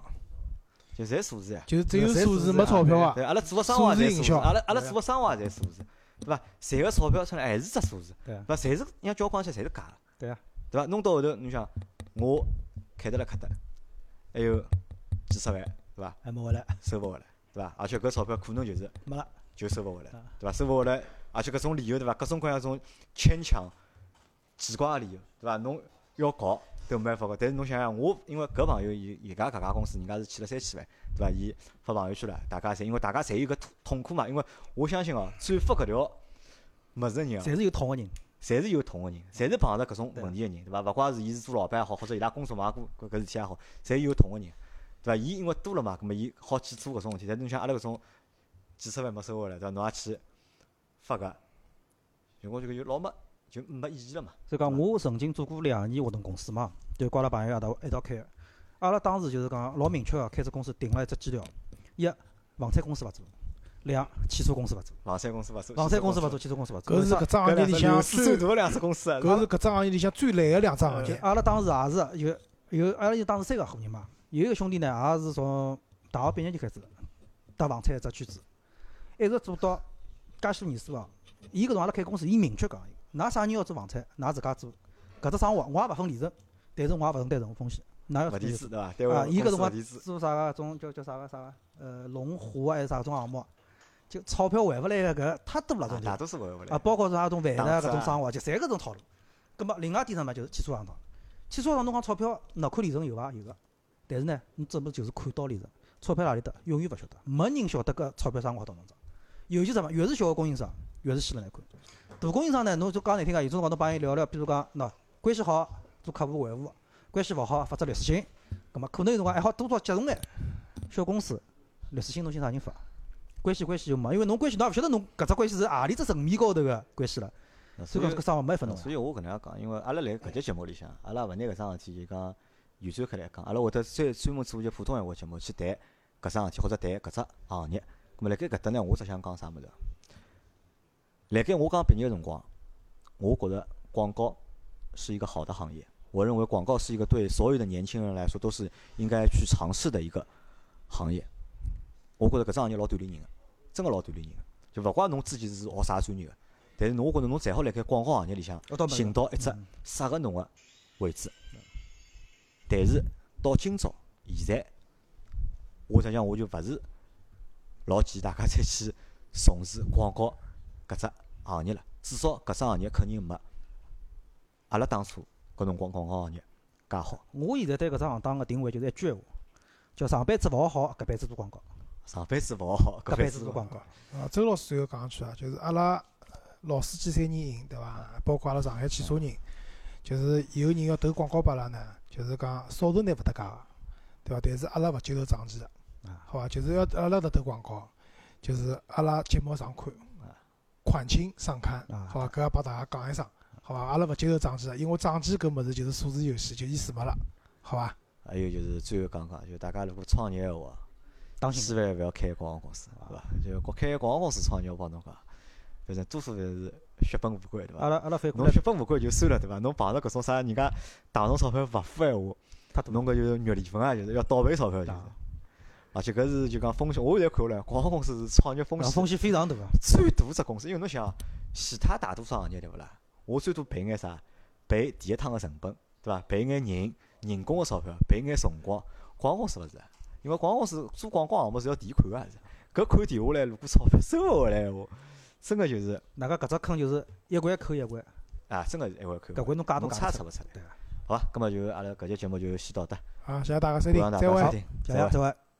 就侪数字呀。就是只有数字没钞票啊对，！阿拉做个生活数字营销也侪数字，阿拉阿拉做个生活也侪数字，对伐？赚个钞票出来还是只数字，对伐？侪是让交关起来侪是假个，对啊，对伐？弄到后头，侬想我开得了搿搭，还有几十万，对伐？还没回来，收勿回来，对伐？而且搿钞票可能就是没了。就收勿回来啊，对伐？收勿回来，而且搿种理由，对伐？各种各样种牵强、奇怪个理由，对伐？侬要搞都没办法搞。但是侬想想，我因为搿朋友伊伊家搿家公司，人家是欠了三千万，对伐？伊发朋友圈了，大家侪因为大家侪有搿痛痛苦嘛。因为我相信哦，转发搿条物事个人哦，侪是有痛个人。侪是有痛个人，侪是碰着搿种问题个人，对伐？勿怪是伊是做老板也好，或者伊拉工作嘛搿搿事体也好，侪有痛个人，对伐？伊因为多了嘛，葛末伊好去做搿种事体。但侬像阿拉搿种几十万没收回来，对伐？侬也去发搿，就我觉着就老没就没意义了嘛。所以讲，我曾经做过两年活动公司嘛，就跟阿拉朋友一道一道开个。阿拉当时就是讲老明确个，开只公司定了一只基调：一，房产公司勿做；两，汽车公司勿做。房产公司勿做，房产公司勿做，汽车公司勿做。搿是搿只行业里向最，最大个两只公司啊，搿是搿只行业里向最烂个两只行业。阿拉当时也是有有，阿拉就当时三个合伙人嘛。有一个兄弟呢，也是从大学毕业就开始搭房产一只圈子，一直做到介许多年数哦。伊搿辰光阿拉开公司，伊明确讲，㑚啥人要做房产，㑚自家做。搿只生活我也勿分利润，但是我也勿承担任何风险。㑚要勿做就做。地址对伐？啊，伊搿辰光，做啥个种叫叫啥个啥个呃龙湖啊还是啥种项目，就钞票还勿来个搿太多了，种就大勿来啊，。包括啥种饭档次啊搿种生活，就侪搿种套路。葛末另外一点什么就是汽车行当，汽车行当侬讲钞票，侬看利润有伐？有个，但是呢，侬只不过就是看到利润，钞票哪里搭，永远勿晓得，没人晓得搿钞票生活到侬张。尤其什么，越是小个供应商，越是死人来看。大供应商呢，侬就讲难听个，有种辰光侬帮伊聊聊，比如讲喏，关系好做客户维护，关系勿好发只律师信，葛末可能有辰光还好多少接受眼。小公司律师信侬寻啥人发？关系关系就没，因为侬关系侬也勿晓得侬搿只关系是何里只层面高头个关系了，所以讲搿生活没法弄所以我搿能样讲，因为阿拉辣搿节节目里向，阿拉勿拿搿桩事体就讲延展开来讲，阿拉会得专专门做一节普通闲话节目去谈搿桩事体，或者谈搿只行业。咁么辣盖搿搭呢，我只想讲啥物事？辣盖我刚毕业个辰光，我觉着广告是一个好的行业。我认为广告是一个对所有的年轻人来说都是应该去尝试的一个行业。我觉着搿只行业老锻炼人个，真个老锻炼人个。就勿怪侬之前是学啥专业个，但是侬我觉着侬最好辣盖广告行业里向寻到一只嗯适合侬个位置。但是到今朝现在，我实际上我就勿是老建议大家再去从事广告搿只行业了。至少搿只行业肯定没阿拉当初搿辰光广告行业介好。我现在对搿只行当个定位就是一句闲话，叫上辈子勿学好，搿辈子做广告，上辈子勿学好，搿辈辈子子做广告。啊，周老师最后讲一句啊，就是阿拉老司机三人行，对伐？包括阿拉上海汽车人，就是有人要投广告拨阿拉呢，就是讲少头拿勿搭界个，对伐？但是阿拉勿接受长期个啊，好伐？就是要阿拉搭投广告，就是阿拉节目上看，款清上看啊，好伐？搿要帮大家讲一声，好伐？阿拉勿接受长期个，因为长期搿物事就是数字游戏，就意思没了，好伐？还有就是最后讲讲，就大家如果创业个话，当心千万勿要开广告公司，对伐？就国开广告公司创业，我帮侬讲，反正多数侪是血本无归，对伐？阿拉阿拉反过来侬血本无归就算了，对伐？侬碰着搿种啥人家打侬钞票勿付闲话，侬搿就是肉里分啊，就是要倒赔钞票，就是啊。而且搿是就讲风险，我现在看下来，广告公司是创业风啊险风险非常大个。最大只公司，因为侬想，其他大多数行业对勿啦？我最多赔眼啥？赔第一趟个成本，对伐？赔眼人人工个钞票，赔眼辰光。广告公司勿是啊，因为广告公司做广告项目是要提款个，是。搿款提下来，如果钞票收勿回来闲话，真个就是哪个搿只坑就是一关扣一关，啊，真个是一关扣搿。关侬加都侬加勿出来。好伐？葛末就阿拉搿节节目就先到这，好，谢谢大家收听，感谢大再会家收。听，谢谢，再会。